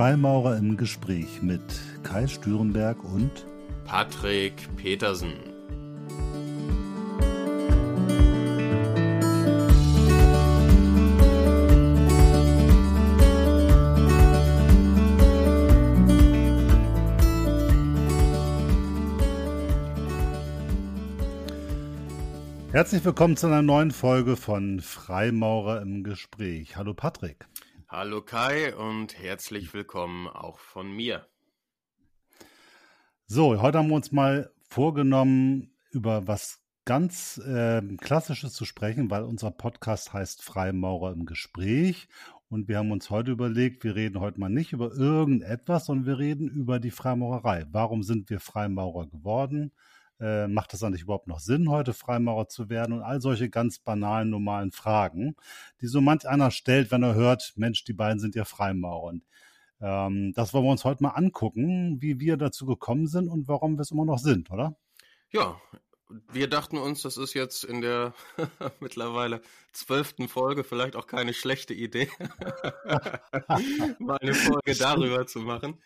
Freimaurer im Gespräch mit Kai Stürenberg und Patrick Petersen. Herzlich willkommen zu einer neuen Folge von Freimaurer im Gespräch. Hallo Patrick. Hallo Kai und herzlich willkommen auch von mir. So, heute haben wir uns mal vorgenommen, über was ganz äh, Klassisches zu sprechen, weil unser Podcast heißt Freimaurer im Gespräch. Und wir haben uns heute überlegt, wir reden heute mal nicht über irgendetwas, sondern wir reden über die Freimaurerei. Warum sind wir Freimaurer geworden? Äh, macht es eigentlich überhaupt noch Sinn, heute Freimaurer zu werden? Und all solche ganz banalen, normalen Fragen, die so manch einer stellt, wenn er hört, Mensch, die beiden sind ja Freimaurer. Und ähm, das wollen wir uns heute mal angucken, wie wir dazu gekommen sind und warum wir es immer noch sind, oder? Ja, wir dachten uns, das ist jetzt in der mittlerweile zwölften Folge vielleicht auch keine schlechte Idee, mal eine Folge darüber zu machen.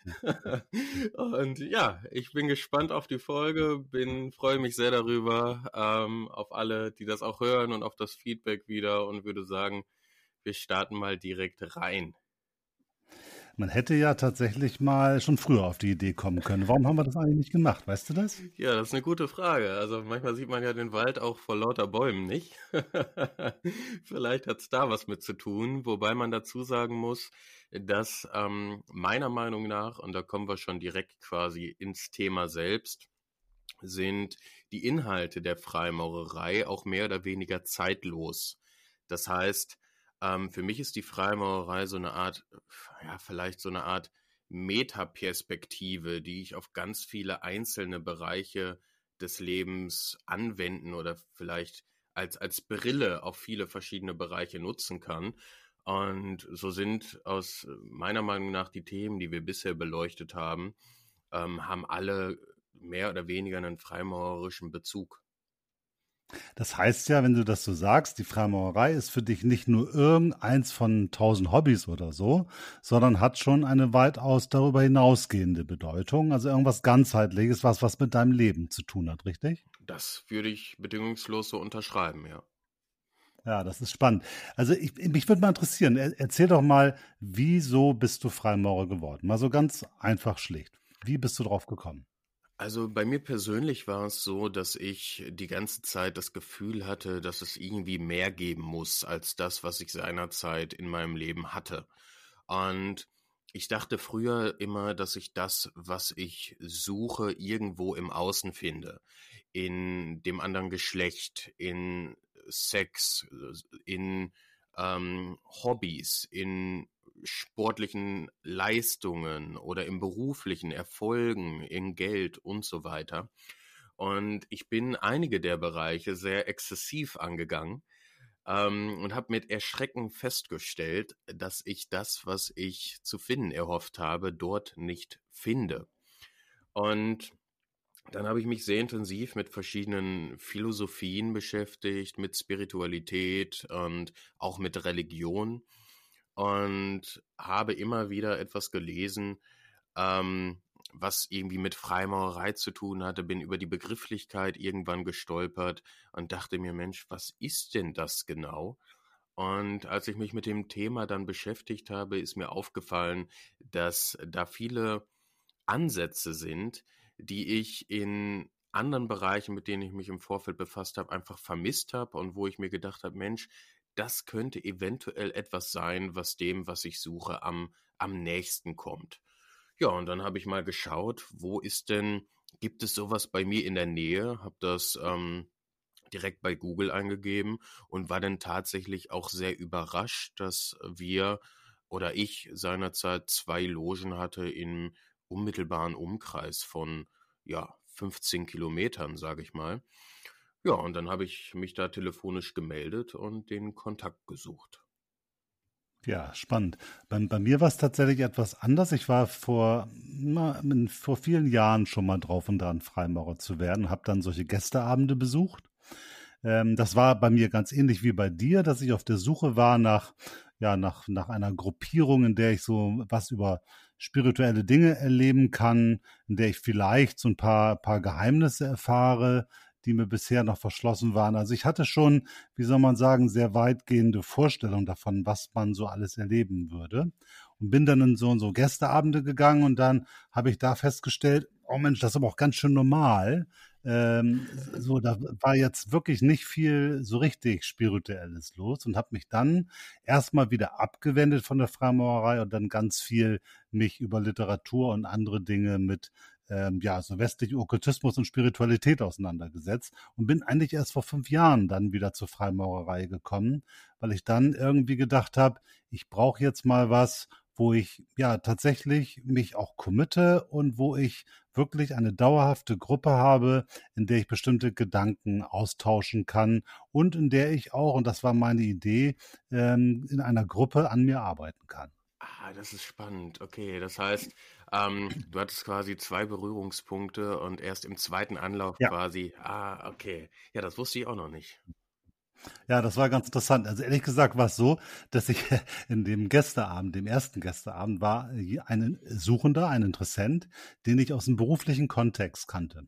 Und ja, ich bin gespannt auf die Folge, bin freue mich sehr darüber, ähm, auf alle, die das auch hören und auf das Feedback wieder und würde sagen, wir starten mal direkt rein. Man hätte ja tatsächlich mal schon früher auf die Idee kommen können. Warum haben wir das eigentlich nicht gemacht? Weißt du das? Ja, das ist eine gute Frage. Also manchmal sieht man ja den Wald auch vor lauter Bäumen nicht. Vielleicht hat es da was mit zu tun, wobei man dazu sagen muss, dass ähm, meiner Meinung nach, und da kommen wir schon direkt quasi ins Thema selbst, sind die Inhalte der Freimaurerei auch mehr oder weniger zeitlos. Das heißt, ähm, für mich ist die Freimaurerei so eine Art, ja, vielleicht so eine Art Metaperspektive, die ich auf ganz viele einzelne Bereiche des Lebens anwenden oder vielleicht als, als Brille auf viele verschiedene Bereiche nutzen kann. Und so sind aus meiner Meinung nach die Themen, die wir bisher beleuchtet haben, ähm, haben alle mehr oder weniger einen freimaurerischen Bezug. Das heißt ja, wenn du das so sagst, die Freimaurerei ist für dich nicht nur irgendeins von tausend Hobbys oder so, sondern hat schon eine weitaus darüber hinausgehende Bedeutung. Also irgendwas ganzheitliches, was was mit deinem Leben zu tun hat, richtig? Das würde ich bedingungslos so unterschreiben, ja. Ja, das ist spannend. Also ich, mich würde mal interessieren, erzähl doch mal, wieso bist du Freimaurer geworden? Mal so ganz einfach schlicht. Wie bist du drauf gekommen? Also bei mir persönlich war es so, dass ich die ganze Zeit das Gefühl hatte, dass es irgendwie mehr geben muss als das, was ich seinerzeit in meinem Leben hatte. Und ich dachte früher immer, dass ich das, was ich suche, irgendwo im Außen finde. In dem anderen Geschlecht, in Sex, in ähm, Hobbys, in sportlichen Leistungen oder im beruflichen Erfolgen, in Geld und so weiter. Und ich bin einige der Bereiche sehr exzessiv angegangen ähm, und habe mit Erschrecken festgestellt, dass ich das, was ich zu finden erhofft habe, dort nicht finde. Und dann habe ich mich sehr intensiv mit verschiedenen Philosophien beschäftigt, mit Spiritualität und auch mit Religion und habe immer wieder etwas gelesen, ähm, was irgendwie mit Freimaurerei zu tun hatte, bin über die Begrifflichkeit irgendwann gestolpert und dachte mir, Mensch, was ist denn das genau? Und als ich mich mit dem Thema dann beschäftigt habe, ist mir aufgefallen, dass da viele Ansätze sind, die ich in anderen Bereichen, mit denen ich mich im Vorfeld befasst habe, einfach vermisst habe und wo ich mir gedacht habe, Mensch, das könnte eventuell etwas sein, was dem, was ich suche, am, am nächsten kommt. Ja, und dann habe ich mal geschaut, wo ist denn, gibt es sowas bei mir in der Nähe? Habe das ähm, direkt bei Google eingegeben und war dann tatsächlich auch sehr überrascht, dass wir oder ich seinerzeit zwei Logen hatte im unmittelbaren Umkreis von ja 15 Kilometern, sage ich mal. Ja, und dann habe ich mich da telefonisch gemeldet und den Kontakt gesucht. Ja, spannend. Bei, bei mir war es tatsächlich etwas anders. Ich war vor, na, vor vielen Jahren schon mal drauf und dran, Freimaurer zu werden, habe dann solche Gästeabende besucht. Ähm, das war bei mir ganz ähnlich wie bei dir, dass ich auf der Suche war nach, ja, nach, nach einer Gruppierung, in der ich so was über spirituelle Dinge erleben kann, in der ich vielleicht so ein paar, paar Geheimnisse erfahre, die mir bisher noch verschlossen waren. Also ich hatte schon, wie soll man sagen, sehr weitgehende Vorstellungen davon, was man so alles erleben würde. Und bin dann in so, so Gästeabende gegangen und dann habe ich da festgestellt, oh Mensch, das ist aber auch ganz schön normal. Ähm, so, da war jetzt wirklich nicht viel so richtig Spirituelles los und habe mich dann erstmal wieder abgewendet von der Freimaurerei und dann ganz viel mich über Literatur und andere Dinge mit ähm, ja, so westlichen Okkultismus und Spiritualität auseinandergesetzt und bin eigentlich erst vor fünf Jahren dann wieder zur Freimaurerei gekommen, weil ich dann irgendwie gedacht habe, ich brauche jetzt mal was, wo ich ja tatsächlich mich auch committe und wo ich wirklich eine dauerhafte Gruppe habe, in der ich bestimmte Gedanken austauschen kann und in der ich auch, und das war meine Idee, ähm, in einer Gruppe an mir arbeiten kann. Ah, das ist spannend. Okay, das heißt, ähm, du hattest quasi zwei Berührungspunkte und erst im zweiten Anlauf ja. quasi. Ah, okay. Ja, das wusste ich auch noch nicht. Ja, das war ganz interessant. Also ehrlich gesagt war es so, dass ich in dem Gästeabend, dem ersten Gästeabend, war ein Suchender, ein Interessent, den ich aus dem beruflichen Kontext kannte.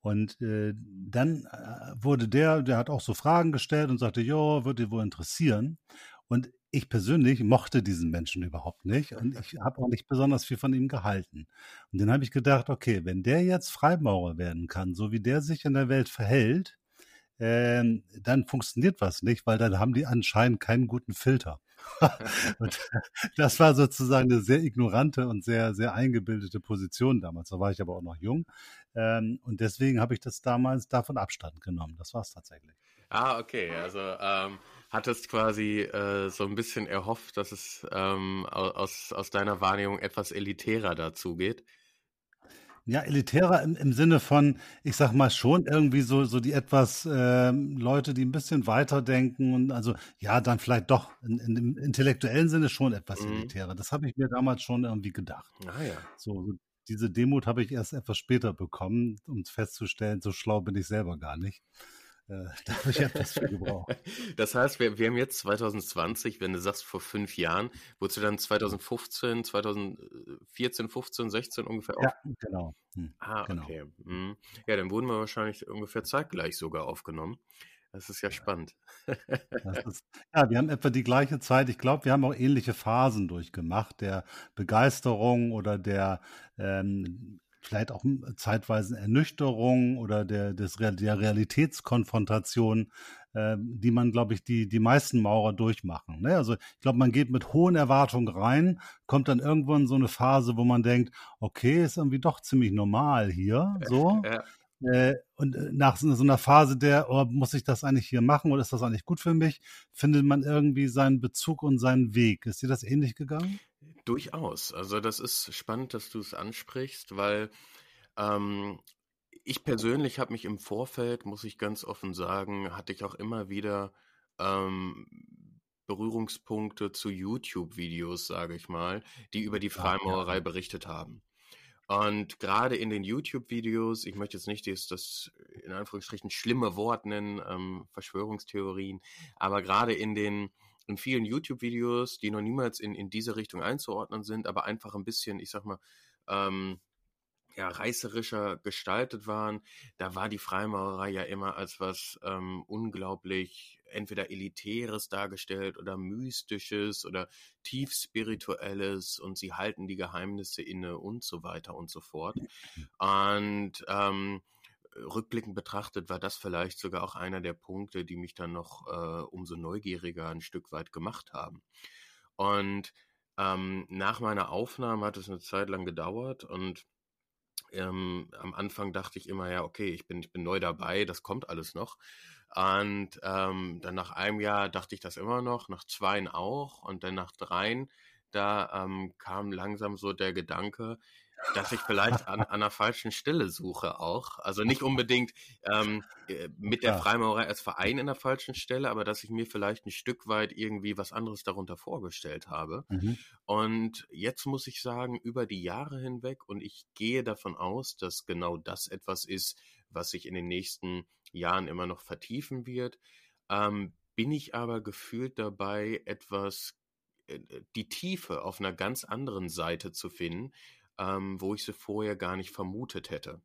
Und äh, dann äh, wurde der, der hat auch so Fragen gestellt und sagte, jo, würde dir wohl interessieren. Und ich persönlich mochte diesen Menschen überhaupt nicht und ich habe auch nicht besonders viel von ihm gehalten. Und dann habe ich gedacht, okay, wenn der jetzt Freimaurer werden kann, so wie der sich in der Welt verhält, ähm, dann funktioniert was nicht, weil dann haben die anscheinend keinen guten Filter. und das war sozusagen eine sehr ignorante und sehr, sehr eingebildete Position damals. Da war ich aber auch noch jung. Ähm, und deswegen habe ich das damals davon Abstand genommen. Das war es tatsächlich. Ah, okay. Also ähm, hattest quasi äh, so ein bisschen erhofft, dass es ähm, aus, aus deiner Wahrnehmung etwas elitärer dazu geht. Ja, elitärer im, im Sinne von, ich sag mal schon irgendwie so, so die etwas äh, Leute, die ein bisschen weiterdenken und also ja, dann vielleicht doch in, in dem intellektuellen Sinne schon etwas mhm. elitärer. Das habe ich mir damals schon irgendwie gedacht. Ah ja. So, so diese Demut habe ich erst etwas später bekommen, um festzustellen, so schlau bin ich selber gar nicht. Äh, da habe ich etwas für gebraucht. Das heißt, wir, wir haben jetzt 2020, wenn du sagst vor fünf Jahren, wurdest du dann 2015, 2014, 15, 16 ungefähr Ja, genau. Hm, ah, genau. okay. Hm. Ja, dann wurden wir wahrscheinlich ungefähr zeitgleich sogar aufgenommen. Das ist ja spannend. ist, ja, wir haben etwa die gleiche Zeit. Ich glaube, wir haben auch ähnliche Phasen durchgemacht, der Begeisterung oder der ähm, vielleicht auch hm, zeitweise Ernüchterung oder der, des, der Realitätskonfrontation, äh, die man, glaube ich, die, die meisten Maurer durchmachen. Ne? Also ich glaube, man geht mit hohen Erwartungen rein, kommt dann irgendwo in so eine Phase, wo man denkt, okay, ist irgendwie doch ziemlich normal hier. So. Ja. Äh, und äh, nach so einer Phase der, oh, muss ich das eigentlich hier machen oder ist das eigentlich gut für mich, findet man irgendwie seinen Bezug und seinen Weg. Ist dir das ähnlich gegangen? Durchaus. Also das ist spannend, dass du es ansprichst, weil ähm, ich persönlich habe mich im Vorfeld, muss ich ganz offen sagen, hatte ich auch immer wieder ähm, Berührungspunkte zu YouTube-Videos, sage ich mal, die über die Freimaurerei berichtet haben. Und gerade in den YouTube-Videos, ich möchte jetzt nicht das, das in Anführungsstrichen schlimme Wort nennen, ähm, Verschwörungstheorien, aber gerade in den in vielen YouTube-Videos, die noch niemals in, in diese Richtung einzuordnen sind, aber einfach ein bisschen, ich sag mal, ähm, ja, reißerischer gestaltet waren, da war die Freimaurerei ja immer als was ähm, unglaublich entweder Elitäres dargestellt oder Mystisches oder tief Spirituelles und sie halten die Geheimnisse inne und so weiter und so fort. Mhm. Und ähm, rückblickend betrachtet war das vielleicht sogar auch einer der Punkte, die mich dann noch äh, umso neugieriger ein Stück weit gemacht haben. Und ähm, nach meiner Aufnahme hat es eine Zeit lang gedauert und ähm, am Anfang dachte ich immer, ja, okay, ich bin, ich bin neu dabei, das kommt alles noch. Und ähm, dann nach einem Jahr dachte ich das immer noch, nach zweien auch und dann nach dreien, da ähm, kam langsam so der Gedanke, dass ich vielleicht an, an einer falschen Stelle suche auch. Also nicht unbedingt ähm, äh, mit der Freimaurerei als Verein in der falschen Stelle, aber dass ich mir vielleicht ein Stück weit irgendwie was anderes darunter vorgestellt habe. Mhm. Und jetzt muss ich sagen, über die Jahre hinweg, und ich gehe davon aus, dass genau das etwas ist, was sich in den nächsten Jahren immer noch vertiefen wird, ähm, bin ich aber gefühlt dabei, etwas äh, die Tiefe auf einer ganz anderen Seite zu finden, ähm, wo ich sie vorher gar nicht vermutet hätte.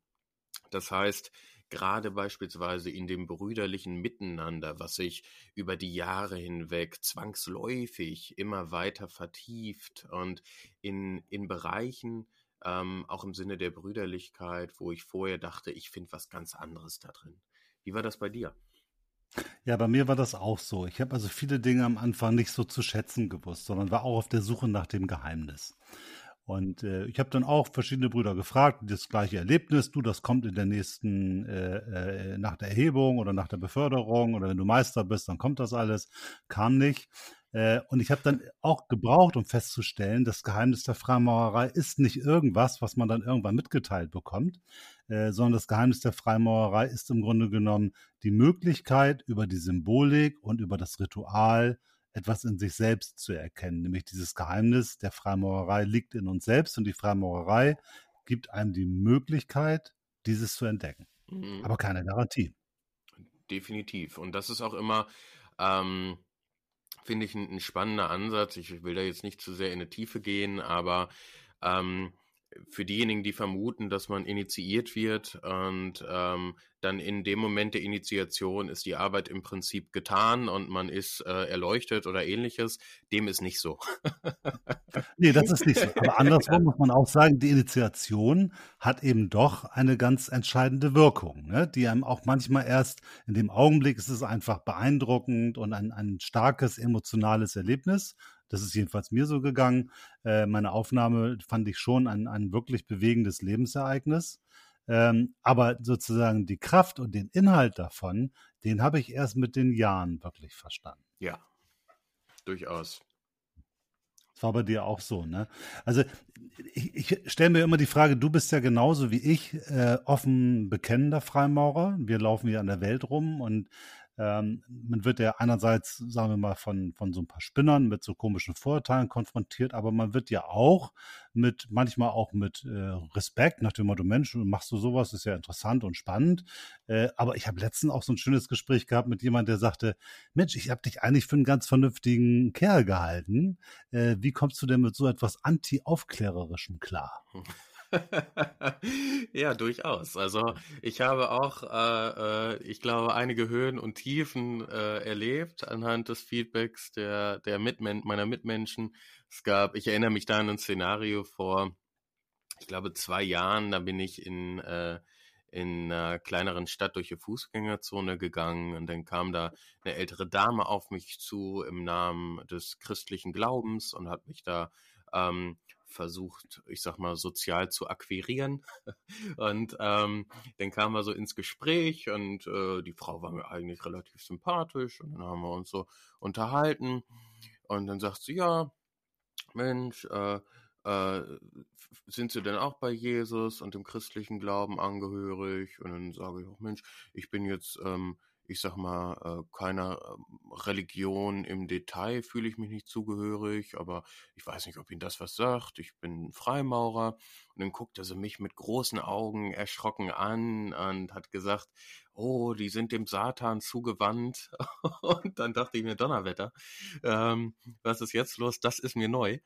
Das heißt, gerade beispielsweise in dem brüderlichen Miteinander, was sich über die Jahre hinweg zwangsläufig immer weiter vertieft und in, in Bereichen, ähm, auch im Sinne der Brüderlichkeit, wo ich vorher dachte, ich finde was ganz anderes da drin. Wie war das bei dir? Ja, bei mir war das auch so. Ich habe also viele Dinge am Anfang nicht so zu schätzen gewusst, sondern war auch auf der Suche nach dem Geheimnis. Und äh, ich habe dann auch verschiedene Brüder gefragt, das gleiche Erlebnis, du, das kommt in der nächsten, äh, äh, nach der Erhebung oder nach der Beförderung oder wenn du Meister bist, dann kommt das alles. Kam nicht. Äh, und ich habe dann auch gebraucht, um festzustellen, das Geheimnis der Freimaurerei ist nicht irgendwas, was man dann irgendwann mitgeteilt bekommt, äh, sondern das Geheimnis der Freimaurerei ist im Grunde genommen die Möglichkeit, über die Symbolik und über das Ritual etwas in sich selbst zu erkennen, nämlich dieses Geheimnis der Freimaurerei liegt in uns selbst und die Freimaurerei gibt einem die Möglichkeit, dieses zu entdecken. Mhm. Aber keine Garantie. Definitiv. Und das ist auch immer, ähm, finde ich, ein, ein, spannender Ansatz. Ich will da jetzt nicht zu sehr in die Tiefe gehen, aber ähm, für diejenigen, die vermuten, dass man initiiert wird und ähm, dann in dem Moment der Initiation ist die Arbeit im Prinzip getan und man ist äh, erleuchtet oder ähnliches, dem ist nicht so. nee, das ist nicht so. Aber andersrum muss man auch sagen, die Initiation hat eben doch eine ganz entscheidende Wirkung, ne? die einem auch manchmal erst in dem Augenblick ist es einfach beeindruckend und ein, ein starkes emotionales Erlebnis. Das ist jedenfalls mir so gegangen. Äh, meine Aufnahme fand ich schon ein, ein wirklich bewegendes Lebensereignis. Ähm, aber sozusagen die Kraft und den Inhalt davon, den habe ich erst mit den Jahren wirklich verstanden. Ja, durchaus. Das war bei dir auch so, ne? Also ich, ich stelle mir immer die Frage, du bist ja genauso wie ich äh, offen bekennender Freimaurer. Wir laufen hier an der Welt rum und ähm, man wird ja einerseits, sagen wir mal, von, von so ein paar Spinnern mit so komischen Vorurteilen konfrontiert, aber man wird ja auch mit, manchmal auch mit äh, Respekt nach dem Motto, Mensch, machst du sowas, ist ja interessant und spannend. Äh, aber ich habe letztens auch so ein schönes Gespräch gehabt mit jemandem, der sagte, Mensch, ich habe dich eigentlich für einen ganz vernünftigen Kerl gehalten. Äh, wie kommst du denn mit so etwas anti-aufklärerischem klar? ja, durchaus. Also ich habe auch, äh, äh, ich glaube, einige Höhen und Tiefen äh, erlebt anhand des Feedbacks der, der Mitmen meiner Mitmenschen. Es gab, ich erinnere mich da an ein Szenario vor, ich glaube, zwei Jahren, da bin ich in, äh, in einer kleineren Stadt durch die Fußgängerzone gegangen und dann kam da eine ältere Dame auf mich zu im Namen des christlichen Glaubens und hat mich da ähm, versucht, ich sag mal, sozial zu akquirieren. Und ähm, dann kamen wir so ins Gespräch und äh, die Frau war mir eigentlich relativ sympathisch und dann haben wir uns so unterhalten. Und dann sagt sie, ja, Mensch, äh, äh, sind Sie denn auch bei Jesus und dem christlichen Glauben angehörig? Und dann sage ich auch, Mensch, ich bin jetzt ähm, ich sag mal, äh, keiner ähm, Religion im Detail fühle ich mich nicht zugehörig, aber ich weiß nicht, ob Ihnen das was sagt. Ich bin Freimaurer. Und dann guckt er sie mich mit großen Augen erschrocken an und hat gesagt, oh, die sind dem Satan zugewandt. und dann dachte ich mir, Donnerwetter, ähm, was ist jetzt los? Das ist mir neu.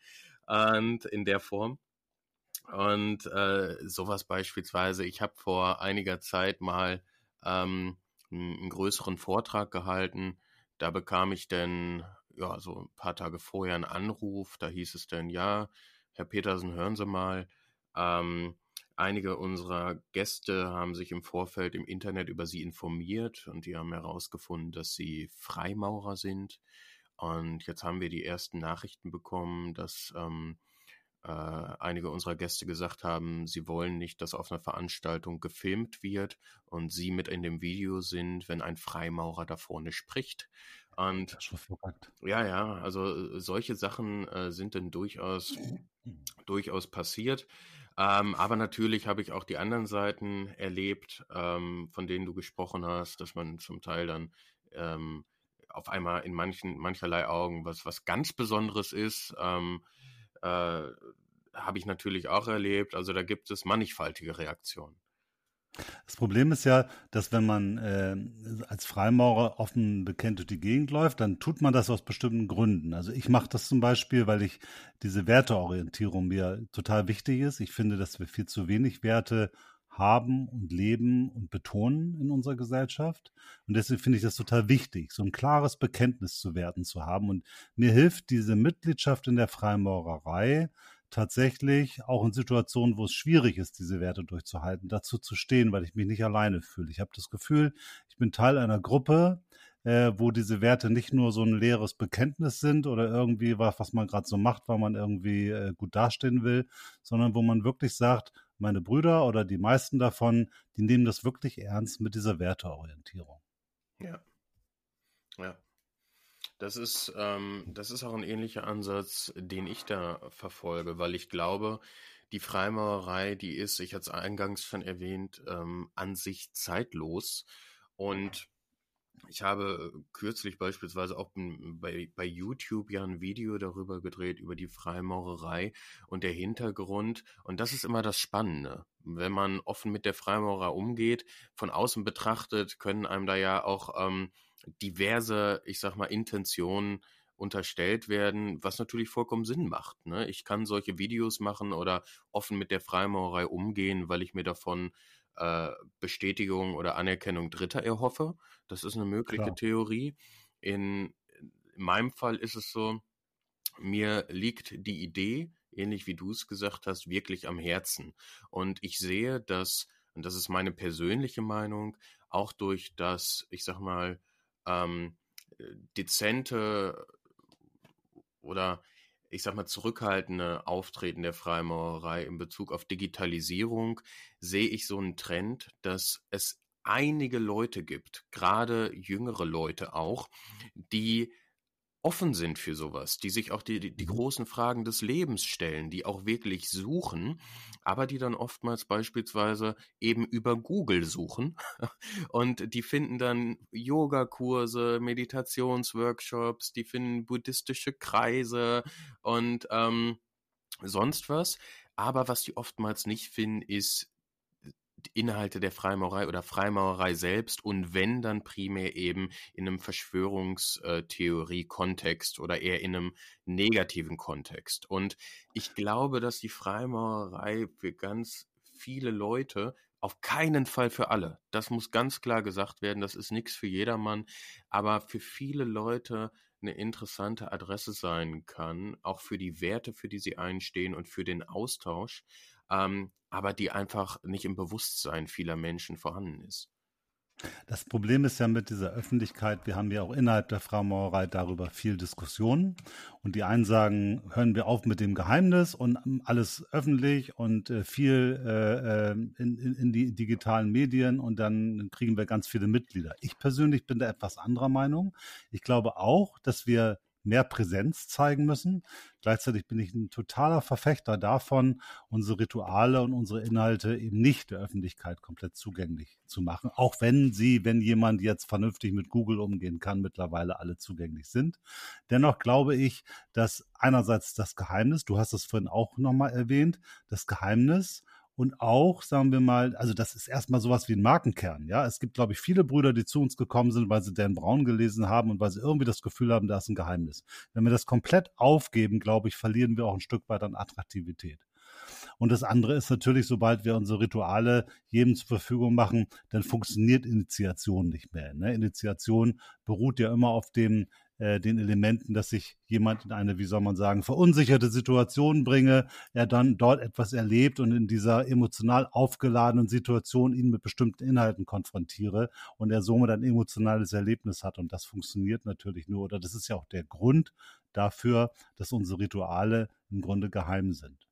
Und in der Form. Und äh, sowas beispielsweise, ich habe vor einiger Zeit mal ähm, einen größeren Vortrag gehalten. Da bekam ich dann, ja, so ein paar Tage vorher einen Anruf. Da hieß es dann, ja, Herr Petersen, hören Sie mal. Ähm, einige unserer Gäste haben sich im Vorfeld im Internet über Sie informiert und die haben herausgefunden, dass Sie Freimaurer sind. Und jetzt haben wir die ersten Nachrichten bekommen, dass ähm, äh, einige unserer Gäste gesagt haben, sie wollen nicht, dass auf einer Veranstaltung gefilmt wird und sie mit in dem Video sind, wenn ein Freimaurer da vorne spricht. Und ja, ja, also äh, solche Sachen äh, sind dann durchaus, durchaus passiert. Ähm, aber natürlich habe ich auch die anderen Seiten erlebt, ähm, von denen du gesprochen hast, dass man zum Teil dann ähm, auf einmal in manchen, mancherlei Augen was, was ganz Besonderes ist. Ähm, äh, habe ich natürlich auch erlebt. Also da gibt es mannigfaltige Reaktionen. Das Problem ist ja, dass wenn man äh, als Freimaurer offen bekennt durch die Gegend läuft, dann tut man das aus bestimmten Gründen. Also ich mache das zum Beispiel, weil ich diese Werteorientierung mir total wichtig ist. Ich finde, dass wir viel zu wenig Werte haben und leben und betonen in unserer Gesellschaft. Und deswegen finde ich das total wichtig, so ein klares Bekenntnis zu Werten zu haben. Und mir hilft diese Mitgliedschaft in der Freimaurerei, tatsächlich auch in Situationen, wo es schwierig ist, diese Werte durchzuhalten, dazu zu stehen, weil ich mich nicht alleine fühle. Ich habe das Gefühl, ich bin Teil einer Gruppe, äh, wo diese Werte nicht nur so ein leeres Bekenntnis sind oder irgendwie was, was man gerade so macht, weil man irgendwie äh, gut dastehen will, sondern wo man wirklich sagt, meine Brüder oder die meisten davon, die nehmen das wirklich ernst mit dieser Werteorientierung. Ja. Ja. Das ist, ähm, das ist auch ein ähnlicher Ansatz, den ich da verfolge, weil ich glaube, die Freimaurerei, die ist, ich hatte es eingangs schon erwähnt, ähm, an sich zeitlos. Und ich habe kürzlich beispielsweise auch bei, bei YouTube ja ein Video darüber gedreht, über die Freimaurerei und der Hintergrund. Und das ist immer das Spannende. Wenn man offen mit der Freimaurer umgeht, von außen betrachtet, können einem da ja auch ähm, diverse, ich sag mal, Intentionen unterstellt werden, was natürlich vollkommen Sinn macht. Ne? Ich kann solche Videos machen oder offen mit der Freimaurerei umgehen, weil ich mir davon äh, Bestätigung oder Anerkennung Dritter erhoffe. Das ist eine mögliche Klar. Theorie. In, in meinem Fall ist es so, mir liegt die Idee, ähnlich wie du es gesagt hast, wirklich am Herzen. Und ich sehe, dass, und das ist meine persönliche Meinung, auch durch das, ich sag mal, ähm, dezente oder ich sag mal zurückhaltende Auftreten der Freimaurerei in Bezug auf Digitalisierung sehe ich so einen Trend, dass es einige Leute gibt, gerade jüngere Leute auch, die offen sind für sowas, die sich auch die, die, die, mhm. großen Fragen des Lebens stellen, die auch wirklich suchen, aber die dann oftmals beispielsweise eben über Google suchen und die finden dann Yogakurse, Meditationsworkshops, die finden buddhistische Kreise und ähm, sonst was. Aber was die oftmals nicht finden, ist Inhalte der Freimaurerei oder Freimaurerei selbst und wenn dann primär eben in einem Verschwörungstheorie-Kontext oder eher in einem negativen Kontext. Und ich glaube, dass die Freimaurerei für ganz viele Leute auf keinen Fall für alle. Das muss ganz klar gesagt werden. Das ist nichts für jedermann. Aber für viele Leute eine interessante Adresse sein kann, auch für die Werte, für die sie einstehen und für den Austausch ähm, aber die einfach nicht im Bewusstsein vieler Menschen vorhanden ist. Das Problem ist ja mit dieser Öffentlichkeit, wir haben ja auch innerhalb der Freimaurerei darüber viel Diskussionen. Und die einen sagen, hören wir auf mit dem Geheimnis und alles öffentlich und äh, viel äh, ähm, in, in, in, die digitalen Medien und dann kriegen wir ganz viele Mitglieder. Ich persönlich bin da etwas anderer Meinung. Ich glaube auch, dass wir mehr Präsenz zeigen müssen. Gleichzeitig bin ich ein totaler Verfechter davon, unsere Rituale und unsere Inhalte eben nicht der Öffentlichkeit komplett zugänglich zu machen. Auch wenn sie, wenn jemand jetzt vernünftig mit Google umgehen kann, mittlerweile alle zugänglich sind. Dennoch glaube ich, dass einerseits das Geheimnis, du hast es vorhin auch nochmal erwähnt, das Geheimnis und auch, sagen wir mal, also das ist erstmal sowas wie ein Markenkern. Ja, es gibt, glaube ich, viele Brüder, die zu uns gekommen sind, weil sie Dan Brown gelesen haben und weil sie irgendwie das Gefühl haben, da ist ein Geheimnis. Wenn wir das komplett aufgeben, glaube ich, verlieren wir auch ein Stück weit an Attraktivität. Und das andere ist natürlich, sobald wir unsere Rituale jedem zur Verfügung machen, dann funktioniert Initiation nicht mehr. Ne? Initiation beruht ja immer auf dem äh, den Elementen, dass sich jemand in eine, wie soll man sagen, verunsicherte Situation bringe, er dann dort etwas erlebt und in dieser emotional aufgeladenen Situation ihn mit bestimmten Inhalten konfrontiere und er somit ein emotionales Erlebnis hat. Und das funktioniert natürlich nur, oder das ist ja auch der Grund dafür, dass unsere Rituale im Grunde geheim sind.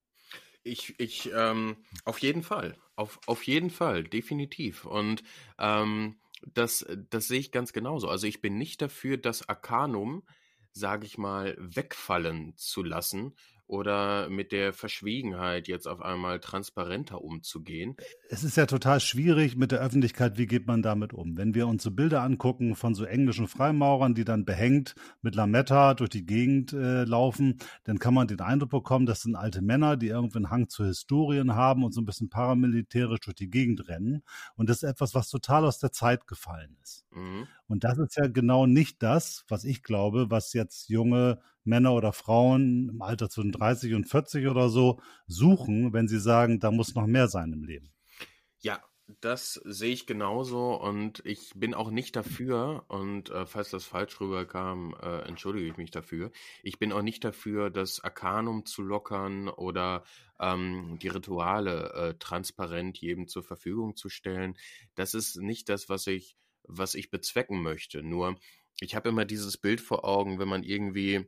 Ich, ich, ähm, auf jeden Fall, auf, auf jeden Fall, definitiv. Und ähm, das, äh, das sehe ich ganz genauso. Also ich bin nicht dafür, das Arcanum, sage ich mal, wegfallen zu lassen oder mit der Verschwiegenheit jetzt auf einmal transparenter umzugehen? Es ist ja total schwierig mit der Öffentlichkeit, wie geht man damit um? Wenn wir uns so Bilder angucken von so englischen Freimaurern, die dann behängt mit Lametta durch die Gegend äh, laufen, dann kann man den Eindruck bekommen, das sind alte Männer, die irgendwie einen Hang zu Historien haben und so ein bisschen paramilitärisch durch die Gegend rennen. Und das ist etwas, was total aus der Zeit gefallen ist. Mhm. Und das ist ja genau nicht das, was ich glaube, was jetzt junge Männer oder Frauen im Alter zwischen 30 und 40 oder so suchen, wenn sie sagen, da muss noch mehr sein im Leben. Ja, das sehe ich genauso und ich bin auch nicht dafür, und äh, falls das falsch rüberkam, äh, entschuldige ich mich dafür. Ich bin auch nicht dafür, das Arkanum zu lockern oder ähm, die Rituale äh, transparent jedem zur Verfügung zu stellen. Das ist nicht das, was ich, was ich bezwecken möchte. Nur, ich habe immer dieses Bild vor Augen, wenn man irgendwie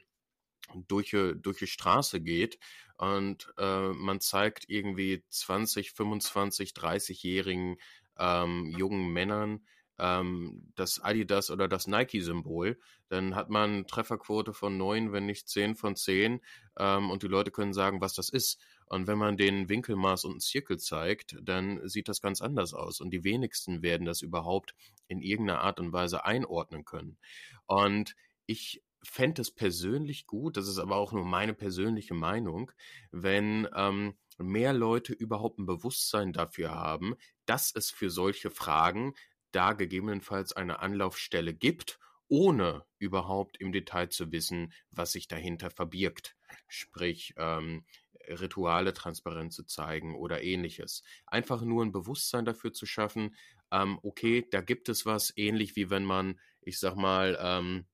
durch, durch die Straße geht und äh, man zeigt irgendwie 20, 25, 30-jährigen ähm, jungen Männern ähm, das Adidas oder das Nike-Symbol, dann hat man Trefferquote von 9, wenn nicht 10 von 10 ähm, und die Leute können sagen, was das ist. Und wenn man den Winkelmaß und einen Zirkel zeigt, dann sieht das ganz anders aus. Und die wenigsten werden das überhaupt in irgendeiner Art und Weise einordnen können. Und ich fände es persönlich gut, das ist aber auch nur meine persönliche Meinung, wenn ähm, mehr Leute überhaupt ein Bewusstsein dafür haben, dass es für solche Fragen da gegebenenfalls eine Anlaufstelle gibt, ohne überhaupt im Detail zu wissen, was sich dahinter verbirgt. Sprich, ähm, Rituale transparent zu zeigen oder ähnliches. Einfach nur ein Bewusstsein dafür zu schaffen, ähm, okay, da gibt es was, ähnlich wie wenn man, ich sag mal, ähm,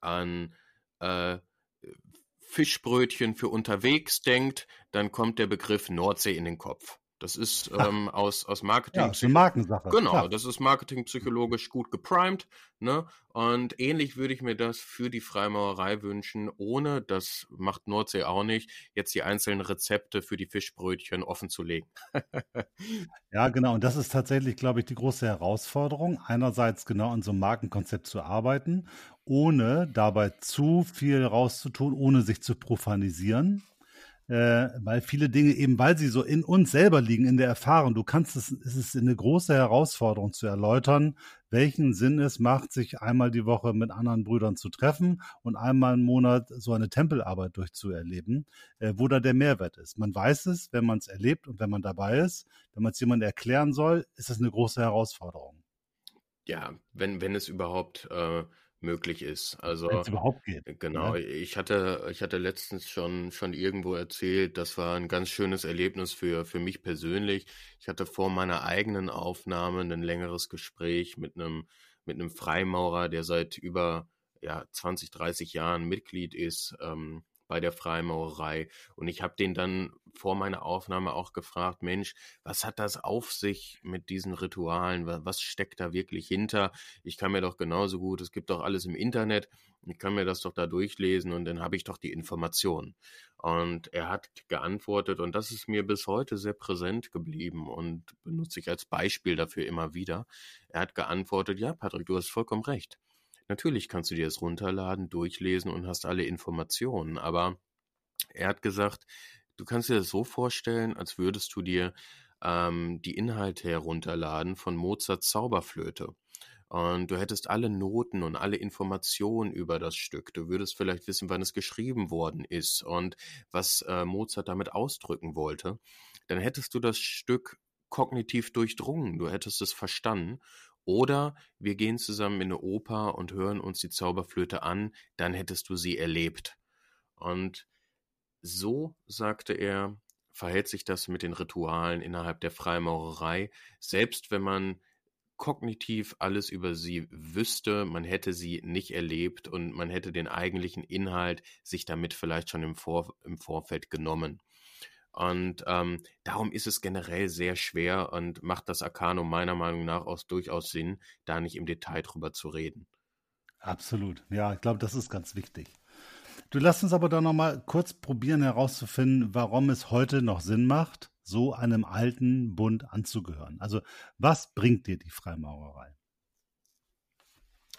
an äh, Fischbrötchen für unterwegs denkt, dann kommt der Begriff Nordsee in den Kopf. Das ist ähm, aus, aus Marketing. Ja, ist eine Markensache. Genau, klar. das ist marketingpsychologisch gut geprimed. Ne? Und ähnlich würde ich mir das für die Freimaurerei wünschen, ohne, das macht Nordsee auch nicht, jetzt die einzelnen Rezepte für die Fischbrötchen offen zu legen. ja, genau. Und das ist tatsächlich, glaube ich, die große Herausforderung. Einerseits genau an so einem Markenkonzept zu arbeiten, ohne dabei zu viel rauszutun, ohne sich zu profanisieren äh, weil viele Dinge eben, weil sie so in uns selber liegen, in der Erfahrung, du kannst es, es ist eine große Herausforderung zu erläutern, welchen Sinn es macht, sich einmal die Woche mit anderen Brüdern zu treffen und einmal im Monat so eine Tempelarbeit durchzuerleben, äh, wo da der Mehrwert ist. Man weiß es, wenn man es erlebt und wenn man dabei ist. Wenn man es jemandem erklären soll, ist es eine große Herausforderung. Ja, wenn, wenn es überhaupt äh, möglich ist. Also Wenn es überhaupt geht. Genau, Ne? ich hatte, ich hatte letztens schon, schon irgendwo erzählt, das war ein ganz schönes Erlebnis für, für mich persönlich. Ich hatte vor meiner eigenen Aufnahme ein längeres Gespräch mit einem, mit einem Freimaurer, der seit über ja, 20, 30 Jahren Mitglied ist. Ähm, bei der Freimaurerei. Und ich habe den dann vor meiner Aufnahme auch gefragt, Mensch, was hat das auf sich mit diesen Ritualen? Was steckt da wirklich hinter? Ich kann mir doch genauso gut, es gibt doch alles im Internet, ich kann mir das doch da durchlesen und dann habe ich doch die Informationen. Und er hat geantwortet und das ist mir bis heute sehr präsent geblieben und benutze ich als Beispiel dafür immer wieder. Er hat geantwortet, ja, Patrick, du hast vollkommen recht. Natürlich kannst du dir das runterladen, durchlesen und hast alle Informationen, aber er hat gesagt, du kannst dir das so vorstellen, als würdest du dir ähm, die Inhalte herunterladen von Mozarts Zauberflöte. Und du hättest alle Noten und alle Informationen über das Stück. Du würdest vielleicht wissen, wann es geschrieben worden ist und was äh, Mozart damit ausdrücken wollte. Dann hättest du das Stück kognitiv durchdrungen. Du hättest es verstanden oder wir gehen zusammen in eine Oper und hören uns die Zauberflöte an, dann hättest du sie erlebt. Und so, sagte er, verhält sich das mit den Ritualen innerhalb der Freimaurerei, selbst wenn man kognitiv alles über sie wüsste, man hätte sie nicht erlebt und man hätte den eigentlichen Inhalt sich damit vielleicht schon im, Vor im Vorfeld genommen. Und ähm, darum ist es generell sehr schwer und macht das Arcanum meiner Meinung nach auch durchaus Sinn, da nicht im Detail drüber zu reden. Absolut. Ja, ich glaube, das ist ganz wichtig. Du lass uns aber dann noch mal kurz probieren herauszufinden, warum es heute noch Sinn macht, so einem alten Bund anzugehören. Also, was bringt dir die Freimaurerei?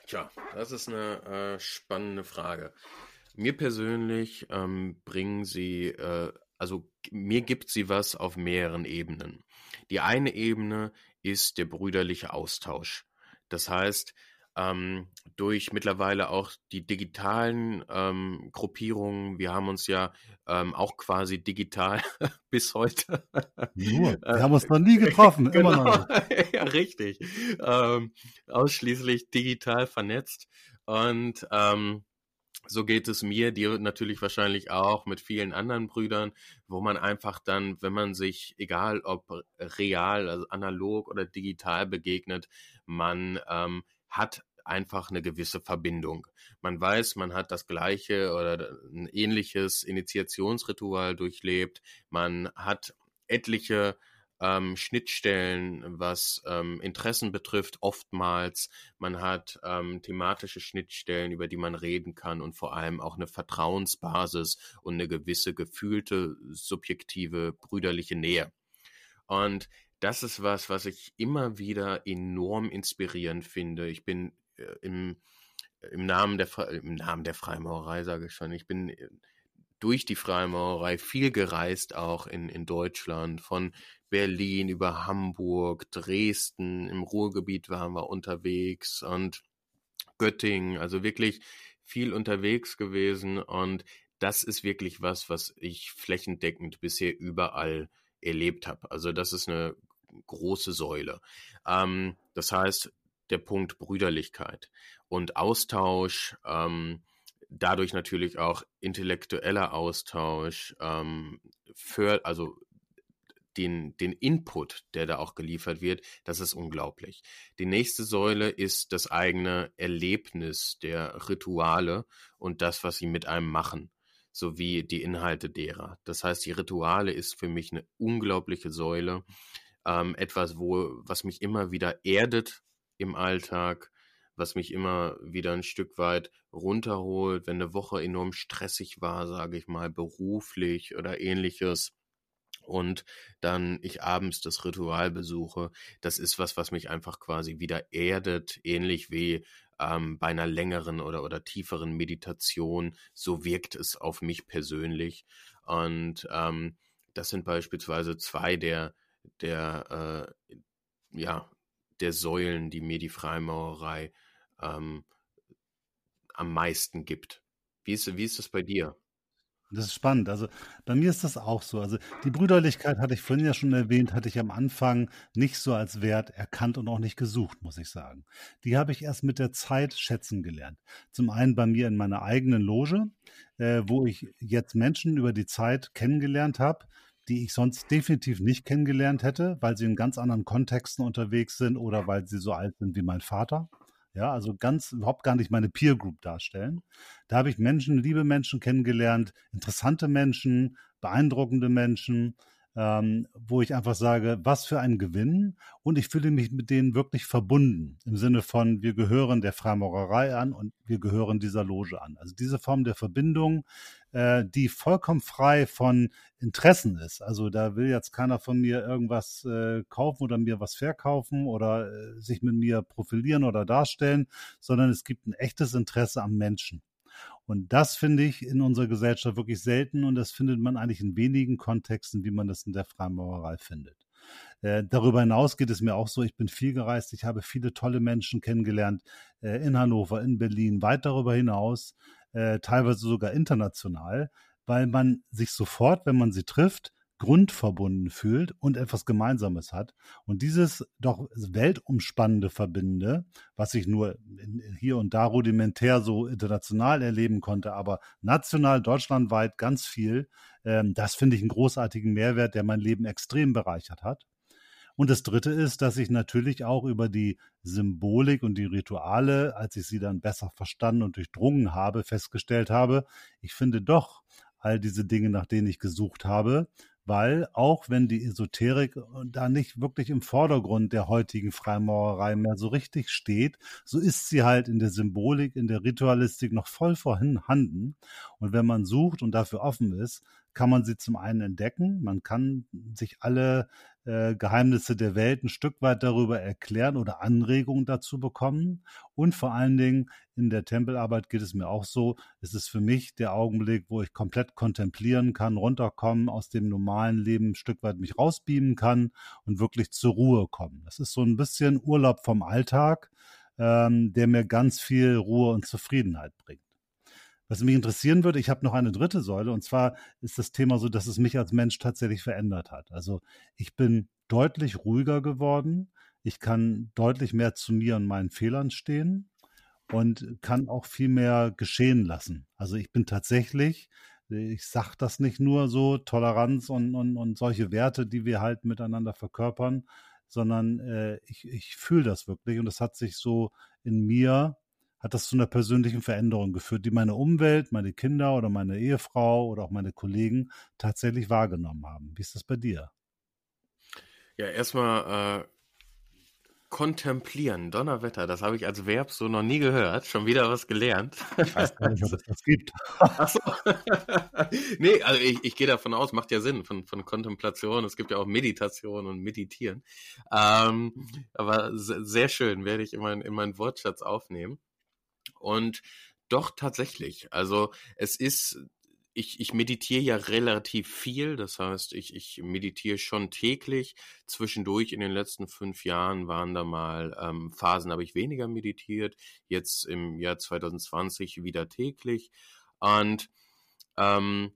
Tja, das ist eine äh, spannende Frage. Mir persönlich ähm, bringen sie, äh, also mir gibt sie was auf mehreren Ebenen. Die eine Ebene ist der brüderliche Austausch. Das heißt, ähm, durch mittlerweile auch die digitalen ähm, Gruppierungen. Wir haben uns ja ähm, auch quasi digital bis heute. Nur, wir äh, haben uns noch nie getroffen, genau. immer noch. ja, richtig. Ähm, ausschließlich digital vernetzt. Und ähm, so geht es mir, dir natürlich wahrscheinlich auch mit vielen anderen Brüdern, wo man einfach dann, wenn man sich, egal ob real, also analog oder digital begegnet, man ähm, hat einfach eine gewisse Verbindung. Man weiß, man hat das gleiche oder ein ähnliches Initiationsritual durchlebt. Man hat etliche ähm, Schnittstellen, was ähm, Interessen betrifft, oftmals. Man hat ähm, thematische Schnittstellen, über die man reden kann und vor allem auch eine Vertrauensbasis und eine gewisse gefühlte, subjektive, brüderliche Nähe. Und das ist was, was ich immer wieder enorm inspirierend finde. Ich bin äh, im, im, Namen der, im Namen der Freimaurerei, sage ich schon, ich bin äh, durch die Freimaurerei viel gereist, auch in, in Deutschland, von Berlin über Hamburg, Dresden, im Ruhrgebiet waren wir unterwegs und Göttingen, also wirklich viel unterwegs gewesen und das ist wirklich was, was ich flächendeckend bisher überall erlebt habe. Also das ist eine große Säule. Ähm, das heißt, der Punkt Brüderlichkeit und Austausch, ähm, dadurch natürlich auch intellektueller Austausch, ähm, für, also den, den Input, der da auch geliefert wird, das ist unglaublich. Die nächste Säule ist das eigene Erlebnis der Rituale und das, was sie mit einem machen, sowie die Inhalte derer. Das heißt, die Rituale ist für mich eine unglaubliche Säule, ähm, etwas, wo, was mich immer wieder erdet im Alltag, was mich immer wieder ein Stück weit runterholt, wenn eine Woche enorm stressig war, sage ich mal, beruflich oder ähnliches. Und dann ich abends das Ritual besuche, das ist was, was mich einfach quasi wieder erdet, ähnlich wie ähm, bei einer längeren oder, oder tieferen Meditation. So wirkt es auf mich persönlich. Und ähm, das sind beispielsweise zwei der, der äh, ja, der Säulen, die mir die Freimaurerei ähm, am meisten gibt. Wie ist, wie ist das bei dir? Das ist spannend. Also bei mir ist das auch so. Also die Brüderlichkeit hatte ich vorhin ja schon erwähnt, hatte ich am Anfang nicht so als Wert erkannt und auch nicht gesucht, muss ich sagen. Die habe ich erst mit der Zeit schätzen gelernt. Zum einen bei mir in meiner eigenen Loge, äh, wo ich jetzt Menschen über die Zeit kennengelernt habe, die ich sonst definitiv nicht kennengelernt hätte, weil sie in ganz anderen Kontexten unterwegs sind oder weil sie so alt sind wie mein Vater. Ja, also ganz überhaupt gar nicht meine Peer Group darstellen. Da habe ich Menschen, liebe Menschen kennengelernt, interessante Menschen, beeindruckende Menschen, ähm, wo ich einfach sage, was für ein Gewinn und ich fühle mich mit denen wirklich verbunden im Sinne von, wir gehören der Freimaurerei an und wir gehören dieser Loge an. Also diese Form der Verbindung, äh, die vollkommen frei von Interessen ist. Also da will jetzt keiner von mir irgendwas äh, kaufen oder mir was verkaufen oder äh, sich mit mir profilieren oder darstellen, sondern es gibt ein echtes Interesse am Menschen. Und das finde ich in unserer Gesellschaft wirklich selten und das findet man eigentlich in wenigen Kontexten, wie man das in der Freimaurerei findet. Äh, darüber hinaus geht es mir auch so, ich bin viel gereist, ich habe viele tolle Menschen kennengelernt äh, in Hannover, in Berlin, weit darüber hinaus, äh, teilweise sogar international, weil man sich sofort, wenn man sie trifft, grundverbunden fühlt und etwas Gemeinsames hat. Und dieses doch weltumspannende Verbinde, was ich nur hier und da rudimentär so international erleben konnte, aber national, deutschlandweit ganz viel, ähm, das finde ich einen großartigen Mehrwert, der mein Leben extrem bereichert hat. Und das Dritte ist, dass ich natürlich auch über die Symbolik und die Rituale, als ich sie dann besser verstanden und durchdrungen habe, festgestellt habe, ich finde doch all diese Dinge, nach denen ich gesucht habe, weil auch wenn die Esoterik äh, da nicht wirklich im Vordergrund der heutigen Freimaurerei mehr so richtig steht, so ist sie halt in der Symbolik, in der Ritualistik noch voll vorhanden. Und wenn man sucht und dafür offen ist, kann man sie zum einen entdecken, man kann sich alle äh, Geheimnisse der Welt ein Stück weit darüber erklären oder Anregungen dazu bekommen. Und vor allen Dingen in der Tempelarbeit geht es mir auch so, es ist für mich der Augenblick, wo ich komplett kontemplieren kann, runterkommen, aus dem normalen Leben ein Stück weit mich rausbeamen kann und wirklich zur Ruhe kommen. Das ist so ein bisschen Urlaub vom Alltag, ähm, der mir ganz viel Ruhe und Zufriedenheit bringt. Was mich interessieren würde, ich habe noch eine dritte Säule und zwar ist das Thema so, dass es mich als Mensch tatsächlich verändert hat. Also ich bin deutlich ruhiger geworden. Ich kann deutlich mehr zu mir und meinen Fehlern stehen und kann auch viel mehr geschehen lassen. Also ich bin tatsächlich, ich sage das nicht nur so, Toleranz und, und, und solche Werte, die wir halt miteinander verkörpern, sondern äh, ich, ich fühle das wirklich und es hat sich so in mir hat das zu einer persönlichen Veränderung geführt, die meine Umwelt, meine Kinder oder meine Ehefrau oder auch meine Kollegen tatsächlich wahrgenommen haben. Wie ist das bei dir? Ja, erstmal äh, kontemplieren, Donnerwetter, das habe ich als Verb so noch nie gehört. Schon wieder was gelernt. Ich weiß gar nicht, ob es das gibt. Achso. nee, also ich, ich gehe davon aus, macht ja Sinn von, von Kontemplation. Es gibt ja auch Meditation und Meditieren. Ähm, aber sehr schön, werde ich in, mein, in meinen Wortschatz aufnehmen. Und doch tatsächlich. Also es ist, ich, ich meditiere ja relativ viel. Das heißt, ich, ich meditiere schon täglich. Zwischendurch in den letzten fünf Jahren waren da mal ähm, Phasen, habe ich weniger meditiert. Jetzt im Jahr 2020 wieder täglich. Und ähm,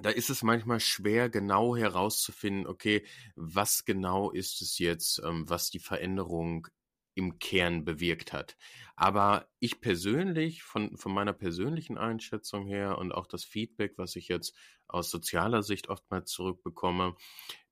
da ist es manchmal schwer, genau herauszufinden, okay, was genau ist es jetzt, ähm, was die Veränderung im Kern bewirkt hat. Aber ich persönlich, von, von meiner persönlichen Einschätzung her und auch das Feedback, was ich jetzt aus sozialer Sicht oftmals zurückbekomme,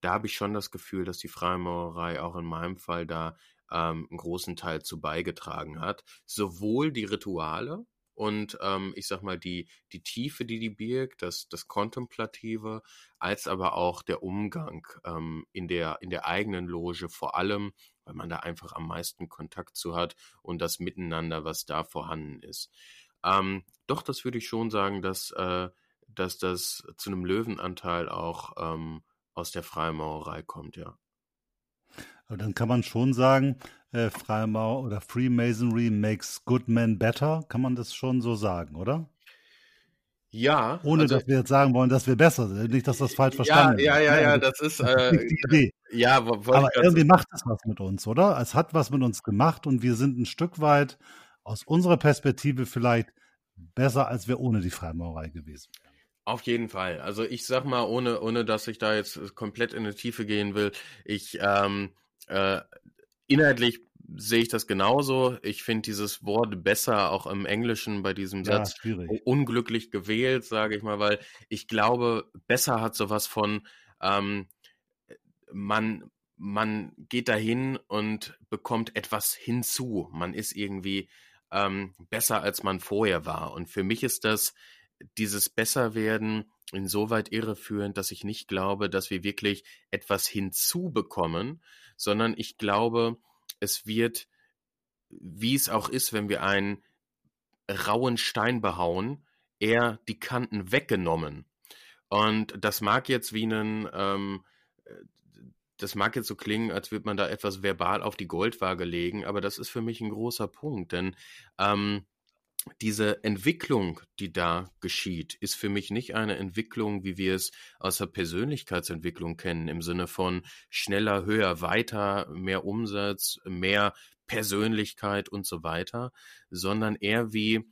da habe ich schon das Gefühl, dass die Freimaurerei auch in meinem Fall da ähm, einen großen Teil zu beigetragen hat. Sowohl die Rituale, und ähm, ich sag mal die die Tiefe, die die birgt, das das Kontemplative, als aber auch der Umgang ähm, in der in der eigenen Loge vor allem weil man da einfach am meisten Kontakt zu hat und das Miteinander, was da vorhanden ist. Ähm, doch, das würde ich schon sagen, dass, äh, dass das zu einem Löwenanteil auch ähm, aus der Freimaurerei kommt, ja. Aber dann kann man schon sagen, äh, Freimaurer oder Freemasonry makes good men better. Kann man das schon so sagen, oder? Ja. Ohne also, dass wir jetzt sagen wollen, dass wir besser sind. Nicht, dass das falsch verstanden ja, Ja, ja, ja, das ist, äh, die Idee. Ja, aber irgendwie macht es was mit uns, oder? Es hat was mit uns gemacht und wir sind ein Stück weit aus unserer Perspektive vielleicht besser, als wir ohne die Freimaurerei gewesen wären. Auf jeden Fall. Also ich sag mal, ohne, ohne dass ich da jetzt komplett in die Tiefe gehen will, ich ähm, äh, inhaltlich sehe ich das genauso. Ich finde dieses Wort besser auch im Englischen bei diesem ja, Satz schwierig. unglücklich gewählt, sage ich mal, weil ich glaube, besser hat sowas von ähm, man man geht dahin und bekommt etwas hinzu. Man ist irgendwie ähm, besser, als man vorher war. Und für mich ist das dieses Besserwerden insoweit irreführend, dass ich nicht glaube, dass wir wirklich etwas hinzubekommen, sondern ich glaube, es wird, wie es auch ist, wenn wir einen rauen Stein behauen, eher die Kanten weggenommen. Und das mag jetzt wie ein, ähm, das mag jetzt so klingen, als würde man da etwas verbal auf die Goldwaage legen, aber das ist für mich ein großer Punkt, denn ähm, diese Entwicklung, die da geschieht, ist für mich nicht eine Entwicklung, wie wir es aus der Persönlichkeitsentwicklung kennen, im Sinne von schneller, höher, weiter, mehr Umsatz, mehr Persönlichkeit und so weiter, sondern eher wie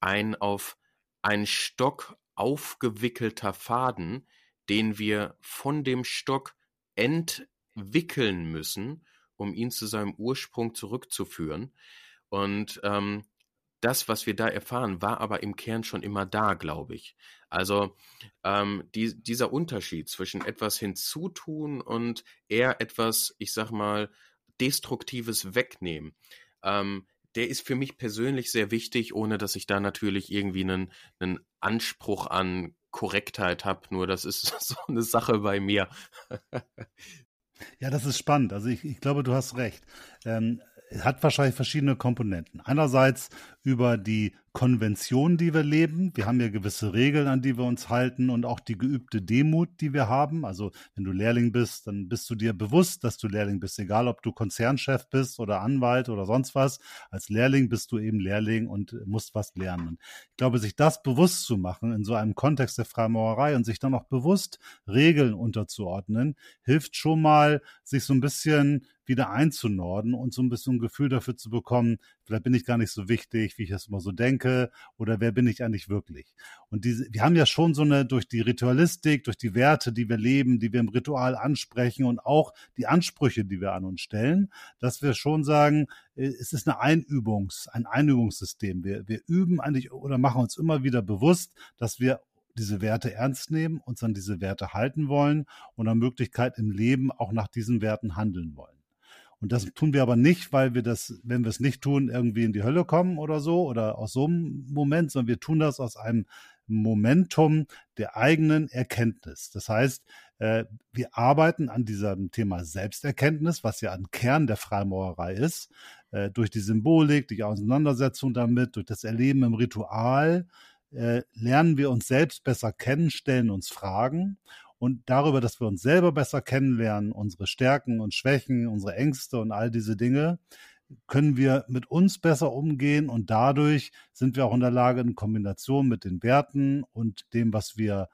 ein auf einen Stock aufgewickelter Faden, den wir von dem Stock entwickeln müssen, um ihn zu seinem Ursprung zurückzuführen. Und ähm, das, was wir da erfahren, war aber im Kern schon immer da, glaube ich. Also ähm, die, dieser Unterschied zwischen etwas hinzutun und eher etwas, ich sag mal, Destruktives wegnehmen, ähm, der ist für mich persönlich sehr wichtig, ohne dass ich da natürlich irgendwie einen, einen Anspruch an Korrektheit habe. Nur das ist so eine Sache bei mir. ja, das ist spannend. Also ich, ich glaube, du hast recht. Ähm, hat wahrscheinlich verschiedene Komponenten. Einerseits über die Konvention, die wir leben. Wir haben ja gewisse Regeln, an die wir uns halten und auch die geübte Demut, die wir haben. Also wenn du Lehrling bist, dann bist du dir bewusst, dass du Lehrling bist, egal ob du Konzernchef bist oder Anwalt oder sonst was. Als Lehrling bist du eben Lehrling und musst was lernen. Und ich glaube, sich das bewusst zu machen in so einem Kontext der Freimaurerei und sich dann auch bewusst Regeln unterzuordnen, hilft schon mal, sich so ein bisschen wieder einzunorden und so ein bisschen ein Gefühl dafür zu bekommen, vielleicht bin ich gar nicht so wichtig, wie ich es immer so denke, oder wer bin ich eigentlich wirklich? Und diese, wir haben ja schon so eine, durch die Ritualistik, durch die Werte, die wir leben, die wir im Ritual ansprechen und auch die Ansprüche, die wir an uns stellen, dass wir schon sagen, äh, es ist eine Einübungs, ein Einübungssystem. Wir, wir üben eigentlich oder machen uns immer wieder bewusst, dass wir diese Werte ernst nehmen, uns an diese Werte halten wollen und nach Möglichkeit im Leben auch nach diesen Werten handeln wollen. Und das tun wir aber nicht, weil wir das, wenn wir es nicht tun, irgendwie in die Hölle kommen oder so oder aus so einem Moment, sondern wir tun das aus einem Momentum der eigenen Erkenntnis. Das heißt, äh, wir arbeiten an diesem Thema Selbsterkenntnis, was ja ein Kern der Freimaurerei ist, äh, durch die Symbolik, die Auseinandersetzung damit, durch das Erleben im Ritual, äh, lernen wir uns selbst besser kennen, stellen uns Fragen und darüber, dass wir uns selber besser kennenlernen, unsere Stärken und Schwächen, unsere Ängste und all diese Dinge, können wir mit uns besser umgehen und dadurch sind wir auch in der Lage, in Kombination mit den Werten und dem, was wir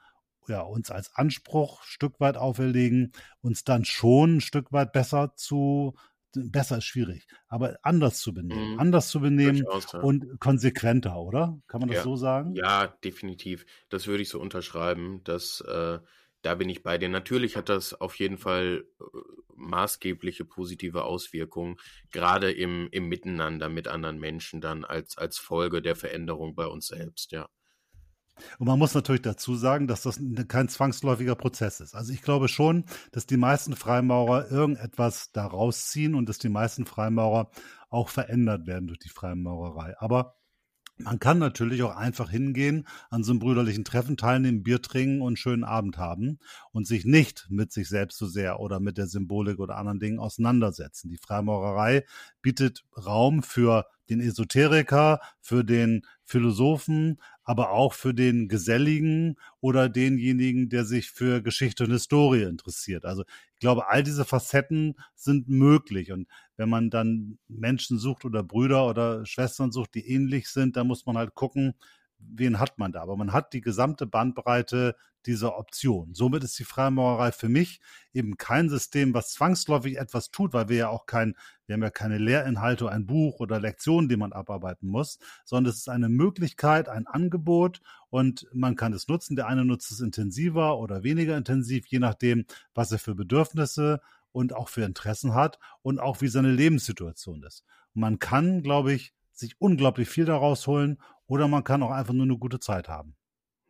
ja, uns als Anspruch Stück weit auferlegen, uns dann schon ein Stück weit besser zu, besser ist schwierig, aber anders zu benehmen, mhm. anders zu benehmen ja. und konsequenter, oder? Kann man das ja. so sagen? Ja, definitiv. Das würde ich so unterschreiben, dass äh, da bin ich bei dir. Natürlich hat das auf jeden Fall äh, maßgebliche positive Auswirkungen, gerade im, im Miteinander mit anderen Menschen dann als, als Folge der Veränderung bei uns selbst, ja. Und man muss natürlich dazu sagen, dass das kein zwangsläufiger Prozess ist. Also ich glaube schon, dass die meisten Freimaurer irgendetwas daraus ziehen und dass die meisten Freimaurer auch verändert werden durch die Freimaurerei. Aber man kann natürlich auch einfach hingehen, an so einem brüderlichen Treffen teilnehmen, Bier trinken und einen schönen Abend haben und sich nicht mit sich selbst so sehr oder mit der Symbolik oder anderen Dingen auseinandersetzen. Die Freimaurerei bietet Raum für den Esoteriker, für den Philosophen, aber auch für den Geselligen oder denjenigen, der sich für Geschichte und Historie interessiert. Also ich glaube, all diese Facetten sind möglich. Und wenn man dann Menschen sucht oder Brüder oder Schwestern sucht, die ähnlich sind, dann muss man halt gucken, wen hat man da? Aber man hat die gesamte Bandbreite dieser Option. Somit ist die Freimaurerei für mich eben kein System, was zwangsläufig etwas tut, weil wir ja auch kein, wir haben ja keine Lehrinhalte, ein Buch oder Lektionen, die man abarbeiten muss, sondern es ist eine Möglichkeit, ein Angebot und man kann es nutzen. Der eine nutzt es intensiver oder weniger intensiv, je nachdem, was er für Bedürfnisse und auch für Interessen hat und auch wie seine Lebenssituation ist. Man kann, glaube ich, sich unglaublich viel daraus holen oder man kann auch einfach nur eine gute Zeit haben.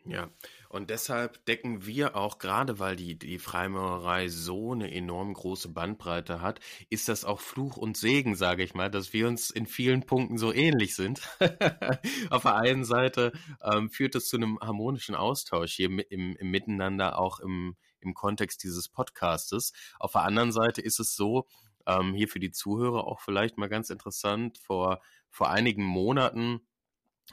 Ja, und deshalb decken wir auch, gerade weil die, die Freimaurerei so eine enorm große Bandbreite hat, ist das auch Fluch und Segen, sage ich mal, dass wir uns in vielen Punkten so ähnlich sind. Auf der einen Seite ähm, führt es zu einem harmonischen Austausch hier im, im Miteinander, auch im, im Kontext dieses Podcastes. Auf der anderen Seite ist es so, ähm, hier für die Zuhörer auch vielleicht mal ganz interessant, vor, vor einigen Monaten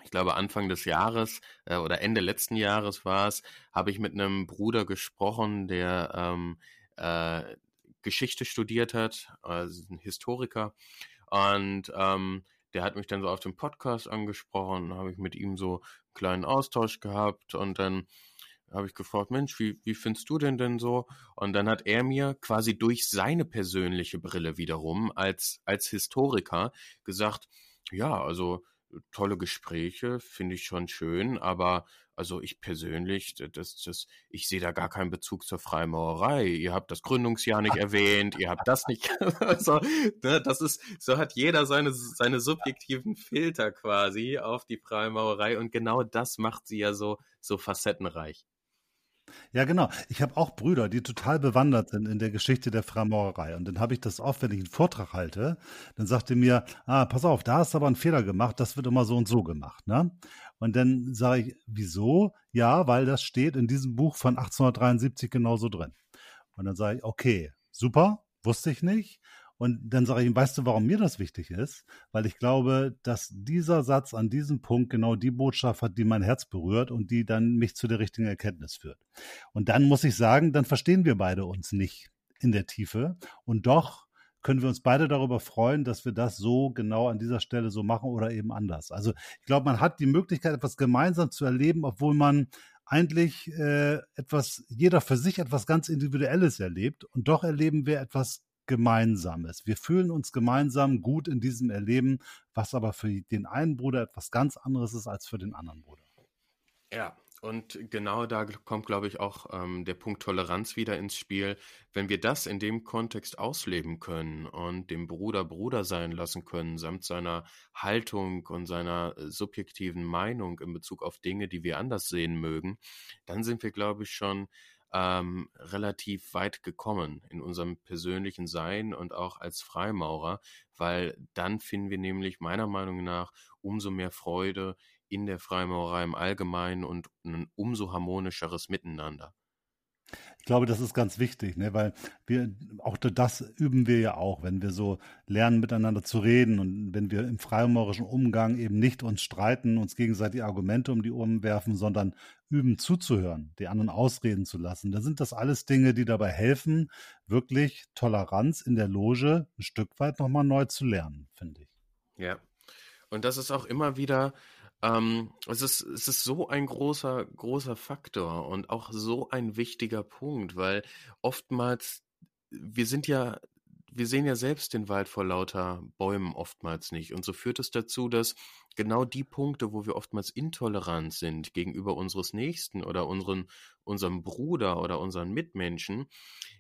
ich glaube Anfang des Jahres äh, oder Ende letzten Jahres war es, habe ich mit einem Bruder gesprochen, der ähm, äh, Geschichte studiert hat, also ein Historiker. Und ähm, der hat mich dann so auf dem Podcast angesprochen, habe ich mit ihm so einen kleinen Austausch gehabt und dann habe ich gefragt, Mensch, wie, wie findest du denn denn so? Und dann hat er mir quasi durch seine persönliche Brille wiederum als, als Historiker gesagt, ja, also tolle Gespräche, finde ich schon schön, aber also ich persönlich, das, das, ich sehe da gar keinen Bezug zur Freimaurerei. Ihr habt das Gründungsjahr nicht erwähnt, ihr habt das nicht. also, ne, das ist, so hat jeder seine, seine subjektiven Filter quasi auf die Freimaurerei und genau das macht sie ja so, so facettenreich. Ja, genau. Ich habe auch Brüder, die total bewandert sind in der Geschichte der Freimaurerei. Und dann habe ich das oft, wenn ich einen Vortrag halte, dann sagt er mir, ah, pass auf, da hast du aber einen Fehler gemacht, das wird immer so und so gemacht. Ne? Und dann sage ich, wieso? Ja, weil das steht in diesem Buch von 1873 genauso drin. Und dann sage ich, okay, super, wusste ich nicht. Und dann sage ich ihm, weißt du, warum mir das wichtig ist? Weil ich glaube, dass dieser Satz an diesem Punkt genau die Botschaft hat, die mein Herz berührt und die dann mich zu der richtigen Erkenntnis führt. Und dann muss ich sagen, dann verstehen wir beide uns nicht in der Tiefe. Und doch können wir uns beide darüber freuen, dass wir das so genau an dieser Stelle so machen oder eben anders. Also ich glaube, man hat die Möglichkeit, etwas gemeinsam zu erleben, obwohl man eigentlich äh, etwas, jeder für sich etwas ganz Individuelles erlebt. Und doch erleben wir etwas Gemeinsames. Wir fühlen uns gemeinsam gut in diesem Erleben, was aber für den einen Bruder etwas ganz anderes ist als für den anderen Bruder. Ja, und genau da kommt, glaube ich, auch ähm, der Punkt Toleranz wieder ins Spiel. Wenn wir das in dem Kontext ausleben können und dem Bruder Bruder sein lassen können, samt seiner Haltung und seiner äh, subjektiven Meinung in Bezug auf Dinge, die wir anders sehen mögen, dann sind wir, glaube ich, schon ähm, relativ weit gekommen in unserem persönlichen Sein und auch als Freimaurer, weil dann finden wir nämlich meiner Meinung nach umso mehr Freude in der Freimaurerei im Allgemeinen und ein umso harmonischeres Miteinander. Ich glaube, das ist ganz wichtig, ne? weil wir auch das üben wir ja auch, wenn wir so lernen, miteinander zu reden und wenn wir im freimaurerischen Umgang eben nicht uns streiten, uns gegenseitig Argumente um die Ohren werfen, sondern üben zuzuhören, die anderen ausreden zu lassen. Dann sind das alles Dinge, die dabei helfen, wirklich Toleranz in der Loge ein Stück weit nochmal neu zu lernen, finde ich. Ja. Und das ist auch immer wieder ähm, es ist, es ist so ein großer, großer Faktor und auch so ein wichtiger Punkt, weil oftmals, wir sind ja, wir sehen ja selbst den Wald vor lauter Bäumen oftmals nicht. Und so führt es dazu, dass genau die Punkte, wo wir oftmals intolerant sind gegenüber unseres Nächsten oder unseren, unserem Bruder oder unseren Mitmenschen,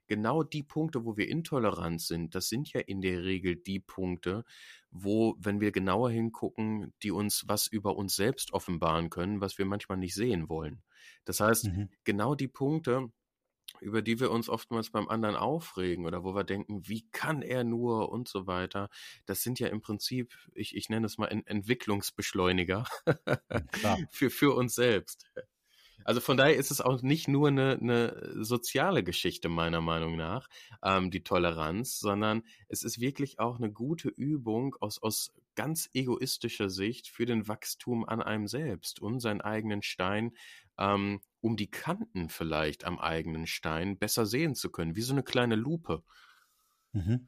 genau die Punkte, wo wir intolerant sind, das sind ja in der Regel die Punkte, wo, wenn wir genauer hingucken, die uns was über uns selbst offenbaren können, was wir manchmal nicht sehen wollen. Das heißt, mhm. genau die Punkte, über die wir uns oftmals beim anderen aufregen oder wo wir denken, wie kann er nur und so weiter, das sind ja im Prinzip, ich, ich nenne es mal Entwicklungsbeschleuniger für, für uns selbst. Also von daher ist es auch nicht nur eine, eine soziale Geschichte meiner Meinung nach, ähm, die Toleranz, sondern es ist wirklich auch eine gute Übung aus, aus ganz egoistischer Sicht für den Wachstum an einem selbst und seinen eigenen Stein, ähm, um die Kanten vielleicht am eigenen Stein besser sehen zu können, wie so eine kleine Lupe. Mhm.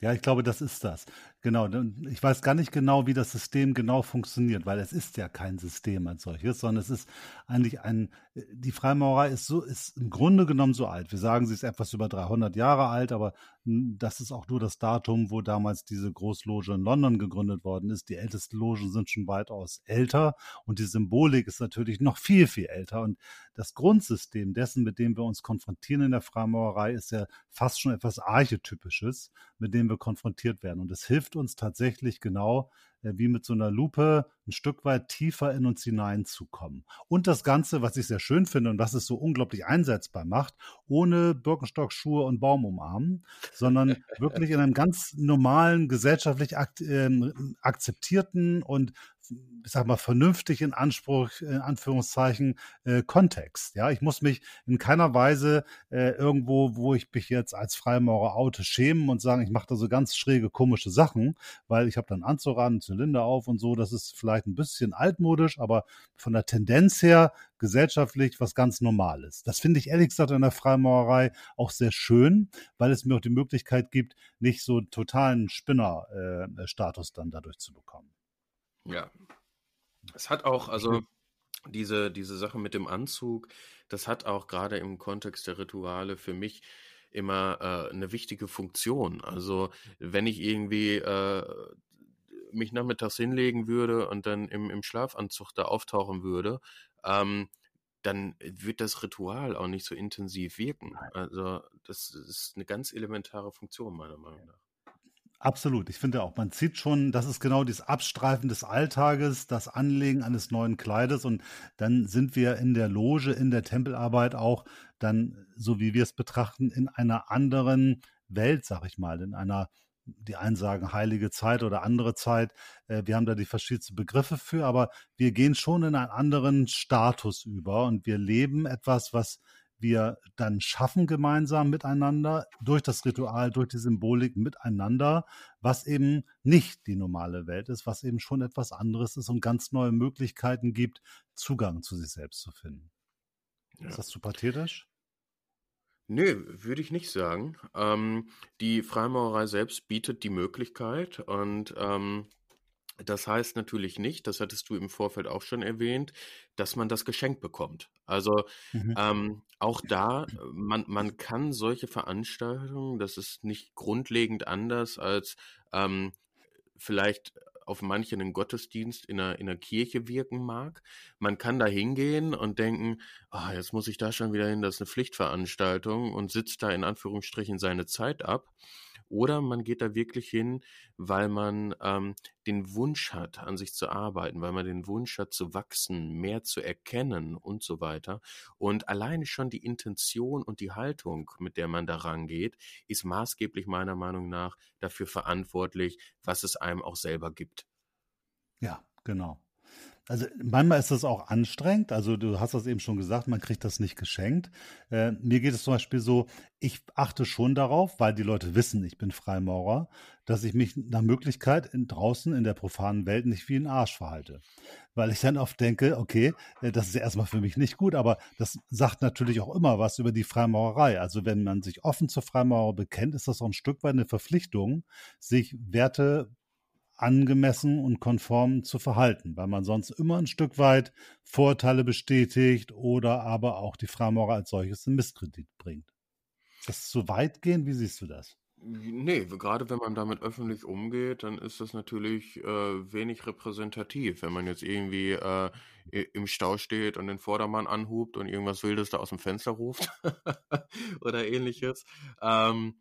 Ja, ich glaube, das ist das. Genau. Ich weiß gar nicht genau, wie das System genau funktioniert, weil es ist ja kein System als solches, sondern es ist eigentlich ein, die Freimaurerei ist so, ist im Grunde genommen so alt. Wir sagen, sie ist etwas über 300 Jahre alt, aber das ist auch nur das Datum, wo damals diese Großloge in London gegründet worden ist. Die ältesten Logen sind schon weitaus älter und die Symbolik ist natürlich noch viel, viel älter. Und das Grundsystem dessen, mit dem wir uns konfrontieren in der Freimaurerei, ist ja fast schon etwas Archetypisches, mit dem wir konfrontiert werden. Und es hilft uns tatsächlich genau, wie mit so einer Lupe ein Stück weit tiefer in uns hineinzukommen. Und das Ganze, was ich sehr schön finde und was es so unglaublich einsetzbar macht, ohne Birkenstockschuhe und Baum umarmen, sondern wirklich in einem ganz normalen, gesellschaftlich ak äh, akzeptierten und ich sag mal, vernünftig in Anspruch, in Anführungszeichen, äh, Kontext. Ja, ich muss mich in keiner Weise äh, irgendwo, wo ich mich jetzt als Freimaurer oute, schämen und sagen, ich mache da so ganz schräge, komische Sachen, weil ich habe dann Anzug an, Zylinder auf und so. Das ist vielleicht ein bisschen altmodisch, aber von der Tendenz her gesellschaftlich was ganz Normales. Das finde ich ehrlich gesagt in der Freimaurerei auch sehr schön, weil es mir auch die Möglichkeit gibt, nicht so totalen Spinner-Status äh, dann dadurch zu bekommen. Ja. Es hat auch, also diese, diese Sache mit dem Anzug, das hat auch gerade im Kontext der Rituale für mich immer äh, eine wichtige Funktion. Also wenn ich irgendwie äh, mich nachmittags hinlegen würde und dann im, im Schlafanzug da auftauchen würde, ähm, dann wird das Ritual auch nicht so intensiv wirken. Also das ist eine ganz elementare Funktion meiner Meinung nach. Absolut. Ich finde auch, man sieht schon, das ist genau dieses Abstreifen des Alltages, das Anlegen eines neuen Kleides und dann sind wir in der Loge, in der Tempelarbeit auch dann, so wie wir es betrachten, in einer anderen Welt, sag ich mal, in einer, die einen sagen heilige Zeit oder andere Zeit. Äh, wir haben da die verschiedensten Begriffe für, aber wir gehen schon in einen anderen Status über und wir leben etwas, was wir dann schaffen gemeinsam miteinander durch das Ritual, durch die Symbolik miteinander, was eben nicht die normale Welt ist, was eben schon etwas anderes ist und ganz neue Möglichkeiten gibt, Zugang zu sich selbst zu finden. Ja. Ist das zu pathetisch? Nee, würde ich nicht sagen. Ähm, die Freimaurerei selbst bietet die Möglichkeit und ähm, das heißt natürlich nicht, das hattest du im Vorfeld auch schon erwähnt, dass man das geschenkt bekommt. Also Mhm. ähm, auch da, man, man kann solche Veranstaltungen, das ist nicht grundlegend anders als ähm, vielleicht auf manchen einen Gottesdienst in einer, in einer Kirche wirken mag. Man kann da hingehen und denken, ah, jetzt muss ich da schon wieder hin, das ist eine Pflichtveranstaltung und sitzt da in Anführungsstrichen seine Zeit ab. Oder man geht da wirklich hin, weil man ähm, den Wunsch hat, an sich zu arbeiten, weil man den Wunsch hat, zu wachsen, mehr zu erkennen und so weiter. Und alleine schon die Intention und die Haltung, mit der man da rangeht, ist maßgeblich meiner Meinung nach dafür verantwortlich, was es einem auch selber gibt. Ja, genau. Also manchmal ist das auch anstrengend. Also du hast das eben schon gesagt, man kriegt das nicht geschenkt. Äh, mir geht es zum Beispiel so, ich achte schon darauf, weil die Leute wissen, ich bin Freimaurer, dass ich mich nach Möglichkeit in, draußen in der profanen Welt nicht wie ein Arsch verhalte. Weil ich dann oft denke, okay, äh, das ist erstmal für mich nicht gut, aber das sagt natürlich auch immer was über die Freimaurerei. Also wenn man sich offen zur Freimaurer bekennt, ist das auch ein Stück weit eine Verpflichtung, sich Werte angemessen und konform zu verhalten, weil man sonst immer ein Stück weit Vorteile bestätigt oder aber auch die Freimaurer als solches in Misskredit bringt. Das ist so weitgehend, wie siehst du das? Nee, gerade wenn man damit öffentlich umgeht, dann ist das natürlich äh, wenig repräsentativ. Wenn man jetzt irgendwie äh, im Stau steht und den Vordermann anhubt und irgendwas Wildes da aus dem Fenster ruft oder ähnliches. Ähm,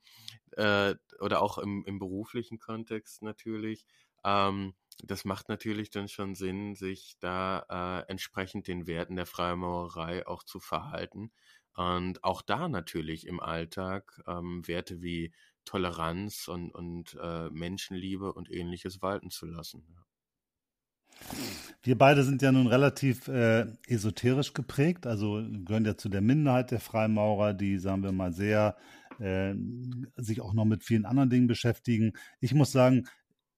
äh, oder auch im, im beruflichen Kontext natürlich. Ähm, das macht natürlich dann schon Sinn, sich da äh, entsprechend den Werten der Freimaurerei auch zu verhalten. Und auch da natürlich im Alltag ähm, Werte wie Toleranz und, und äh, Menschenliebe und ähnliches walten zu lassen. Wir beide sind ja nun relativ äh, esoterisch geprägt, also gehören ja zu der Minderheit der Freimaurer, die, sagen wir mal, sehr äh, sich auch noch mit vielen anderen Dingen beschäftigen. Ich muss sagen,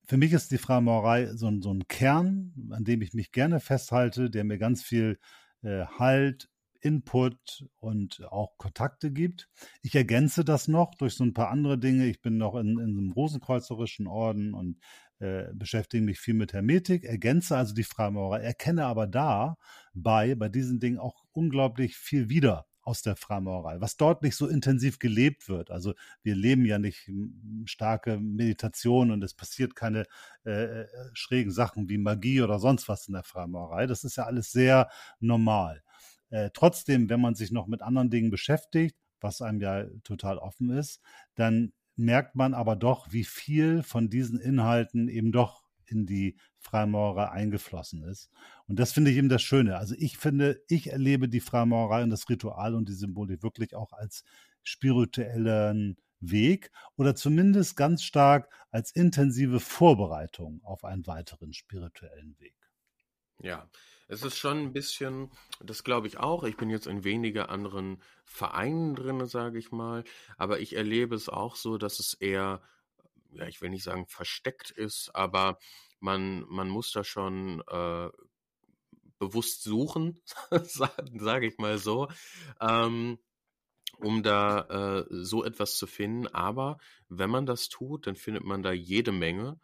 für mich ist die Freimaurerei so ein, so ein Kern, an dem ich mich gerne festhalte, der mir ganz viel äh, Halt, Input und auch Kontakte gibt. Ich ergänze das noch durch so ein paar andere Dinge. Ich bin noch in, in einem rosenkreuzerischen Orden und äh, beschäftige mich viel mit Hermetik, ergänze also die Freimaurerei, erkenne aber da bei, bei diesen Dingen auch unglaublich viel wieder aus der Freimaurerei, was dort nicht so intensiv gelebt wird. Also wir leben ja nicht starke Meditation und es passiert keine äh, äh, schrägen Sachen wie Magie oder sonst was in der Freimaurerei. Das ist ja alles sehr normal. Äh, trotzdem, wenn man sich noch mit anderen Dingen beschäftigt, was einem ja total offen ist, dann merkt man aber doch, wie viel von diesen Inhalten eben doch in die Freimaurerei eingeflossen ist. Und das finde ich eben das Schöne. Also ich finde, ich erlebe die Freimaurerei und das Ritual und die Symbolik wirklich auch als spirituellen Weg oder zumindest ganz stark als intensive Vorbereitung auf einen weiteren spirituellen Weg. Ja, es ist schon ein bisschen, das glaube ich auch. Ich bin jetzt in weniger anderen Vereinen drin, sage ich mal, aber ich erlebe es auch so, dass es eher, ja, ich will nicht sagen versteckt ist, aber man, man muss da schon äh, bewusst suchen, sage ich mal so, ähm, um da äh, so etwas zu finden. Aber wenn man das tut, dann findet man da jede Menge.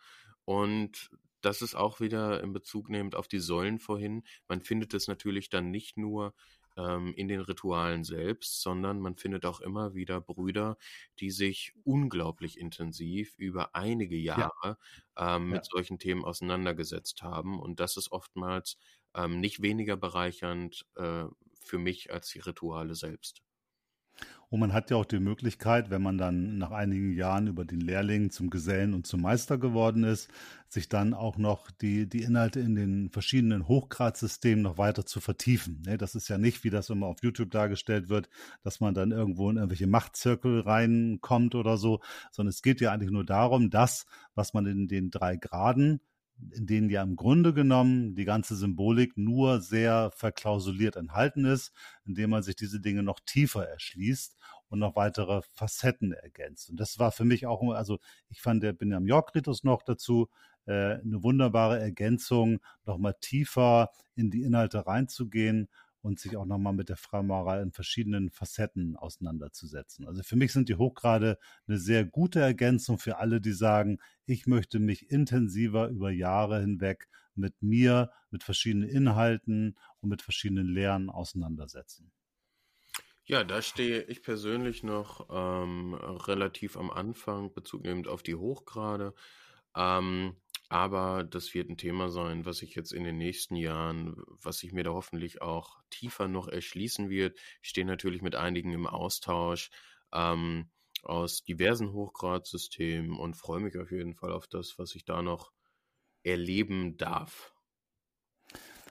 Und das ist auch wieder in Bezug nehmend auf die Säulen vorhin. Man findet es natürlich dann nicht nur ähm, in den Ritualen selbst, sondern man findet auch immer wieder Brüder, die sich unglaublich intensiv über einige Jahre ja. ähm, mit ja. solchen Themen auseinandergesetzt haben. Und das ist oftmals ähm, nicht weniger bereichernd äh, für mich als die Rituale selbst. Und man hat ja auch die Möglichkeit, wenn man dann nach einigen Jahren über den Lehrling zum Gesellen und zum Meister geworden ist, sich dann auch noch die, die Inhalte in den verschiedenen Hochgradsystemen noch weiter zu vertiefen. Ne, das ist ja nicht, wie das immer auf YouTube dargestellt wird, dass man dann irgendwo in irgendwelche Machtzirkel reinkommt oder so, sondern es geht ja eigentlich nur darum, das, was man in den drei Graden in denen ja im Grunde genommen die ganze Symbolik nur sehr verklausuliert enthalten ist, indem man sich diese Dinge noch tiefer erschließt und noch weitere Facetten ergänzt. Und das war für mich auch, also ich fand der Benjamin York-Ritus noch dazu äh, eine wunderbare Ergänzung, nochmal tiefer in die Inhalte reinzugehen und sich auch nochmal mit der Freimaurerei in verschiedenen Facetten auseinanderzusetzen. Also für mich sind die Hochgrade eine sehr gute Ergänzung für alle, die sagen, ich möchte mich intensiver über Jahre hinweg mit mir, mit verschiedenen Inhalten und mit verschiedenen Lehren auseinandersetzen. Ja, da stehe ich persönlich noch ähm, relativ am Anfang, Bezug nehmend auf die Hochgrade. Ähm, aber das wird ein Thema sein, was ich jetzt in den nächsten Jahren, was sich mir da hoffentlich auch tiefer noch erschließen wird. Ich stehe natürlich mit einigen im Austausch ähm, aus diversen Hochgradsystemen und freue mich auf jeden Fall auf das, was ich da noch erleben darf.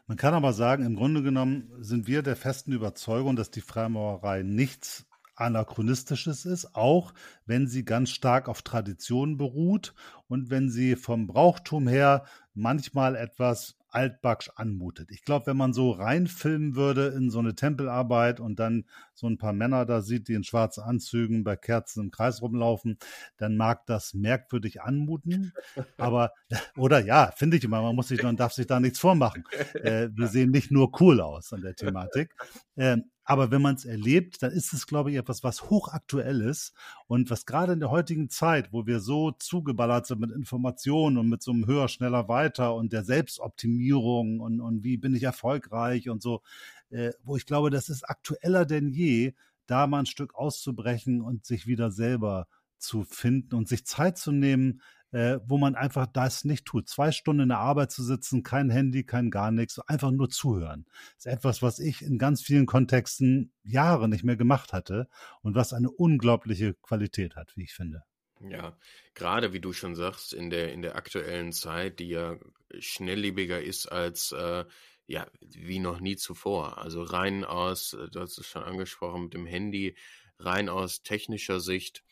Man kann aber sagen, im Grunde genommen sind wir der festen Überzeugung, dass die Freimaurerei nichts anachronistisches ist, auch wenn sie ganz stark auf Tradition beruht und wenn sie vom Brauchtum her manchmal etwas altbacksch anmutet. Ich glaube, wenn man so reinfilmen würde in so eine Tempelarbeit und dann so ein paar Männer da sieht, die in schwarzen Anzügen bei Kerzen im Kreis rumlaufen, dann mag das merkwürdig anmuten. Aber, oder ja, finde ich immer, man muss sich, man darf sich da nichts vormachen. Äh, wir sehen nicht nur cool aus an der Thematik. Äh, aber wenn man es erlebt, dann ist es, glaube ich, etwas, was hochaktuell ist. Und was gerade in der heutigen Zeit, wo wir so zugeballert sind mit Informationen und mit so einem höher, schneller, weiter und der Selbstoptimierung und, und wie bin ich erfolgreich und so, äh, wo ich glaube, das ist aktueller denn je, da mal ein Stück auszubrechen und sich wieder selber zu finden und sich Zeit zu nehmen, äh, wo man einfach das nicht tut. Zwei Stunden in der Arbeit zu sitzen, kein Handy, kein gar nichts, einfach nur zuhören. Das ist etwas, was ich in ganz vielen Kontexten Jahre nicht mehr gemacht hatte und was eine unglaubliche Qualität hat, wie ich finde. Ja, gerade wie du schon sagst, in der, in der aktuellen Zeit, die ja schnelllebiger ist als äh, ja, wie noch nie zuvor. Also rein aus, du hast es schon angesprochen, mit dem Handy, rein aus technischer Sicht,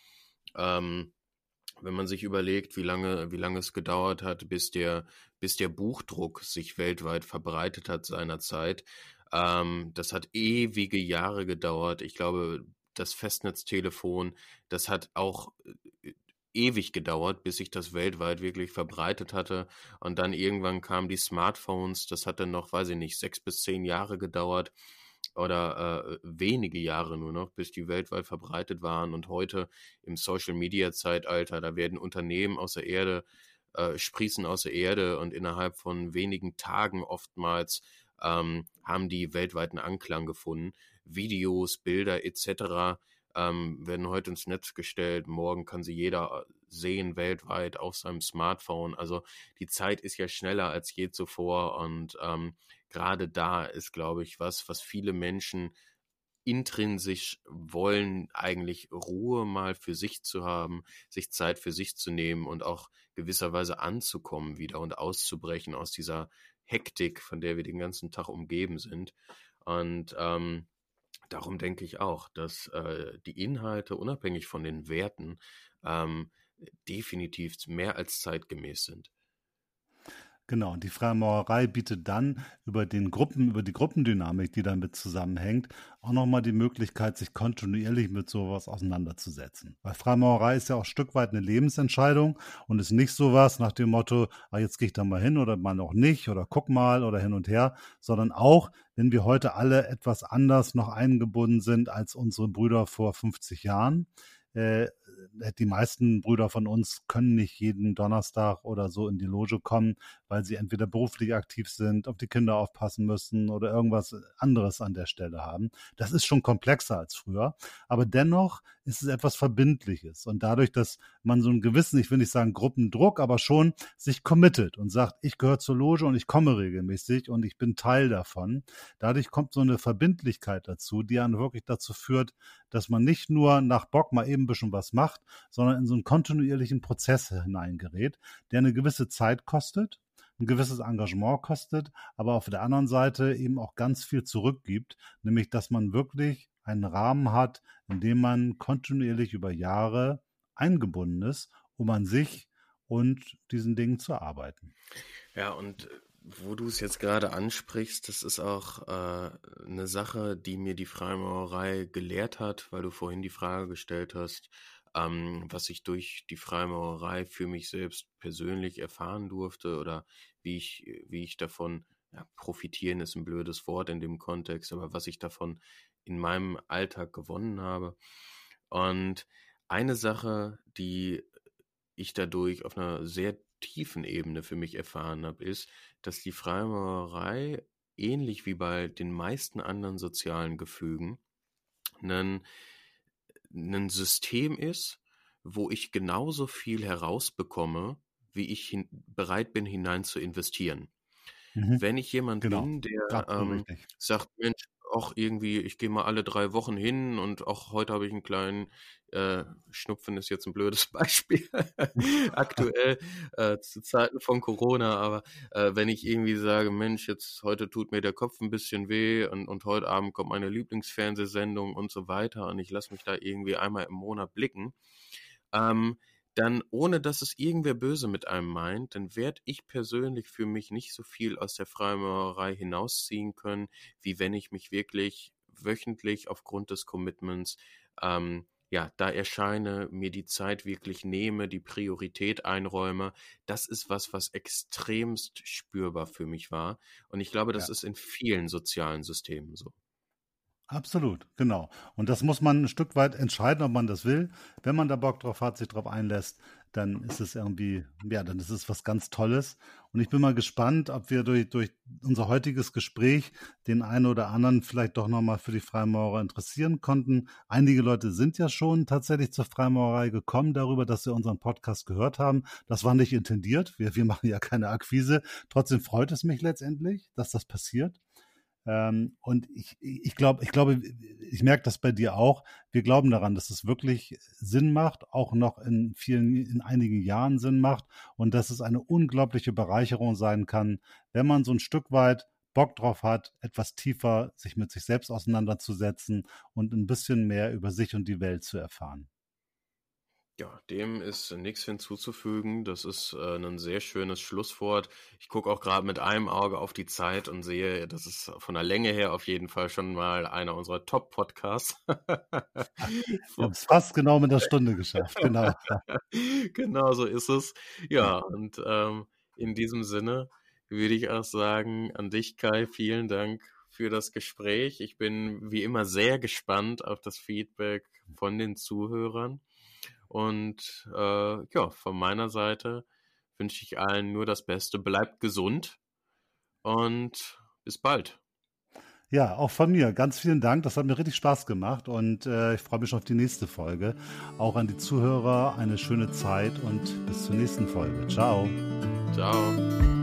ähm, wenn man sich überlegt, wie lange, wie lange es gedauert hat, bis der, bis der Buchdruck sich weltweit verbreitet hat seinerzeit. Ähm, das hat ewige Jahre gedauert. Ich glaube, das Festnetztelefon, das hat auch äh, ewig gedauert, bis sich das weltweit wirklich verbreitet hatte. Und dann irgendwann kamen die Smartphones, das hat dann noch, weiß ich nicht, sechs bis zehn Jahre gedauert oder äh, wenige Jahre nur noch, bis die weltweit verbreitet waren. Und heute im Social-Media-Zeitalter, da werden Unternehmen aus der Erde, äh, sprießen aus der Erde und innerhalb von wenigen Tagen oftmals ähm, haben die weltweiten Anklang gefunden. Videos, Bilder etc. Ähm, werden heute ins Netz gestellt. Morgen kann sie jeder sehen weltweit auf seinem Smartphone. Also die Zeit ist ja schneller als je zuvor und ähm, gerade da ist, glaube ich, was, was viele Menschen intrinsisch wollen, eigentlich Ruhe mal für sich zu haben, sich Zeit für sich zu nehmen und auch gewisserweise anzukommen wieder und auszubrechen aus dieser Hektik, von der wir den ganzen Tag umgeben sind. Und ähm, darum denke ich auch, dass äh, die Inhalte, unabhängig von den Werten, ähm, definitiv mehr als zeitgemäß sind. Genau, und die Freimaurerei bietet dann über den Gruppen, über die Gruppendynamik, die damit zusammenhängt, auch nochmal die Möglichkeit, sich kontinuierlich mit sowas auseinanderzusetzen. Weil Freimaurerei ist ja auch ein Stück weit eine Lebensentscheidung und ist nicht sowas nach dem Motto, ah, jetzt gehe ich da mal hin oder mal noch nicht oder guck mal oder hin und her, sondern auch, wenn wir heute alle etwas anders noch eingebunden sind als unsere Brüder vor 50 Jahren, äh, die meisten Brüder von uns können nicht jeden Donnerstag oder so in die Loge kommen, weil sie entweder beruflich aktiv sind, auf die Kinder aufpassen müssen oder irgendwas anderes an der Stelle haben. Das ist schon komplexer als früher, aber dennoch ist es etwas Verbindliches und dadurch, dass man so einen gewissen, ich will nicht sagen Gruppendruck, aber schon sich committet und sagt, ich gehöre zur Loge und ich komme regelmäßig und ich bin Teil davon. Dadurch kommt so eine Verbindlichkeit dazu, die dann wirklich dazu führt, dass man nicht nur nach Bock mal eben ein bisschen was macht, sondern in so einen kontinuierlichen Prozess hineingerät, der eine gewisse Zeit kostet, ein gewisses Engagement kostet, aber auf der anderen Seite eben auch ganz viel zurückgibt, nämlich dass man wirklich einen Rahmen hat, in dem man kontinuierlich über Jahre eingebunden ist, um an sich und diesen Dingen zu arbeiten. Ja, und wo du es jetzt gerade ansprichst, das ist auch äh, eine Sache, die mir die Freimaurerei gelehrt hat, weil du vorhin die Frage gestellt hast, ähm, was ich durch die Freimaurerei für mich selbst persönlich erfahren durfte oder wie ich, wie ich davon, ja, profitieren ist ein blödes Wort in dem Kontext, aber was ich davon in meinem Alltag gewonnen habe. Und eine Sache, die ich dadurch auf einer sehr tiefen Ebene für mich erfahren habe, ist, dass die Freimaurerei ähnlich wie bei den meisten anderen sozialen Gefügen ein, ein System ist, wo ich genauso viel herausbekomme, wie ich hin, bereit bin, hinein zu investieren. Mhm. Wenn ich jemand genau. bin, der ähm, sagt, Mensch, auch irgendwie, ich gehe mal alle drei Wochen hin und auch heute habe ich einen kleinen äh, Schnupfen ist jetzt ein blödes Beispiel aktuell äh, zu Zeiten von Corona, aber äh, wenn ich irgendwie sage, Mensch, jetzt heute tut mir der Kopf ein bisschen weh und, und heute Abend kommt meine Lieblingsfernsehsendung und so weiter und ich lasse mich da irgendwie einmal im Monat blicken, ähm, dann ohne dass es irgendwer böse mit einem meint, dann werde ich persönlich für mich nicht so viel aus der Freimaurerei hinausziehen können, wie wenn ich mich wirklich wöchentlich aufgrund des Commitments ähm, ja, da erscheine, mir die Zeit wirklich nehme, die Priorität einräume, das ist was, was extremst spürbar für mich war. Und ich glaube, das ja. ist in vielen sozialen Systemen so. Absolut, genau. Und das muss man ein Stück weit entscheiden, ob man das will. Wenn man da Bock drauf hat, sich drauf einlässt, dann ist es irgendwie, ja, dann ist es was ganz Tolles. Und ich bin mal gespannt, ob wir durch, durch unser heutiges Gespräch den einen oder anderen vielleicht doch nochmal für die Freimaurer interessieren konnten. Einige Leute sind ja schon tatsächlich zur Freimaurerei gekommen darüber, dass sie unseren Podcast gehört haben. Das war nicht intendiert. Wir, wir machen ja keine Akquise. Trotzdem freut es mich letztendlich, dass das passiert. Ähm, und ich, ich glaube, ich glaube, ich merke das bei dir auch. Wir glauben daran, dass es wirklich Sinn macht, auch noch in vielen, in einigen Jahren Sinn macht und dass es eine unglaubliche Bereicherung sein kann, wenn man so ein Stück weit Bock drauf hat, etwas tiefer sich mit sich selbst auseinanderzusetzen und ein bisschen mehr über sich und die Welt zu erfahren. Ja, dem ist nichts hinzuzufügen. Das ist äh, ein sehr schönes Schlusswort. Ich gucke auch gerade mit einem Auge auf die Zeit und sehe, das ist von der Länge her auf jeden Fall schon mal einer unserer Top-Podcasts. Wir haben es fast genau mit der Stunde geschafft, genau. genau so ist es. Ja, und ähm, in diesem Sinne würde ich auch sagen, an dich, Kai, vielen Dank für das Gespräch. Ich bin wie immer sehr gespannt auf das Feedback von den Zuhörern. Und äh, ja, von meiner Seite wünsche ich allen nur das Beste. Bleibt gesund und bis bald. Ja, auch von mir. Ganz vielen Dank. Das hat mir richtig Spaß gemacht und äh, ich freue mich schon auf die nächste Folge. Auch an die Zuhörer eine schöne Zeit und bis zur nächsten Folge. Ciao. Ciao.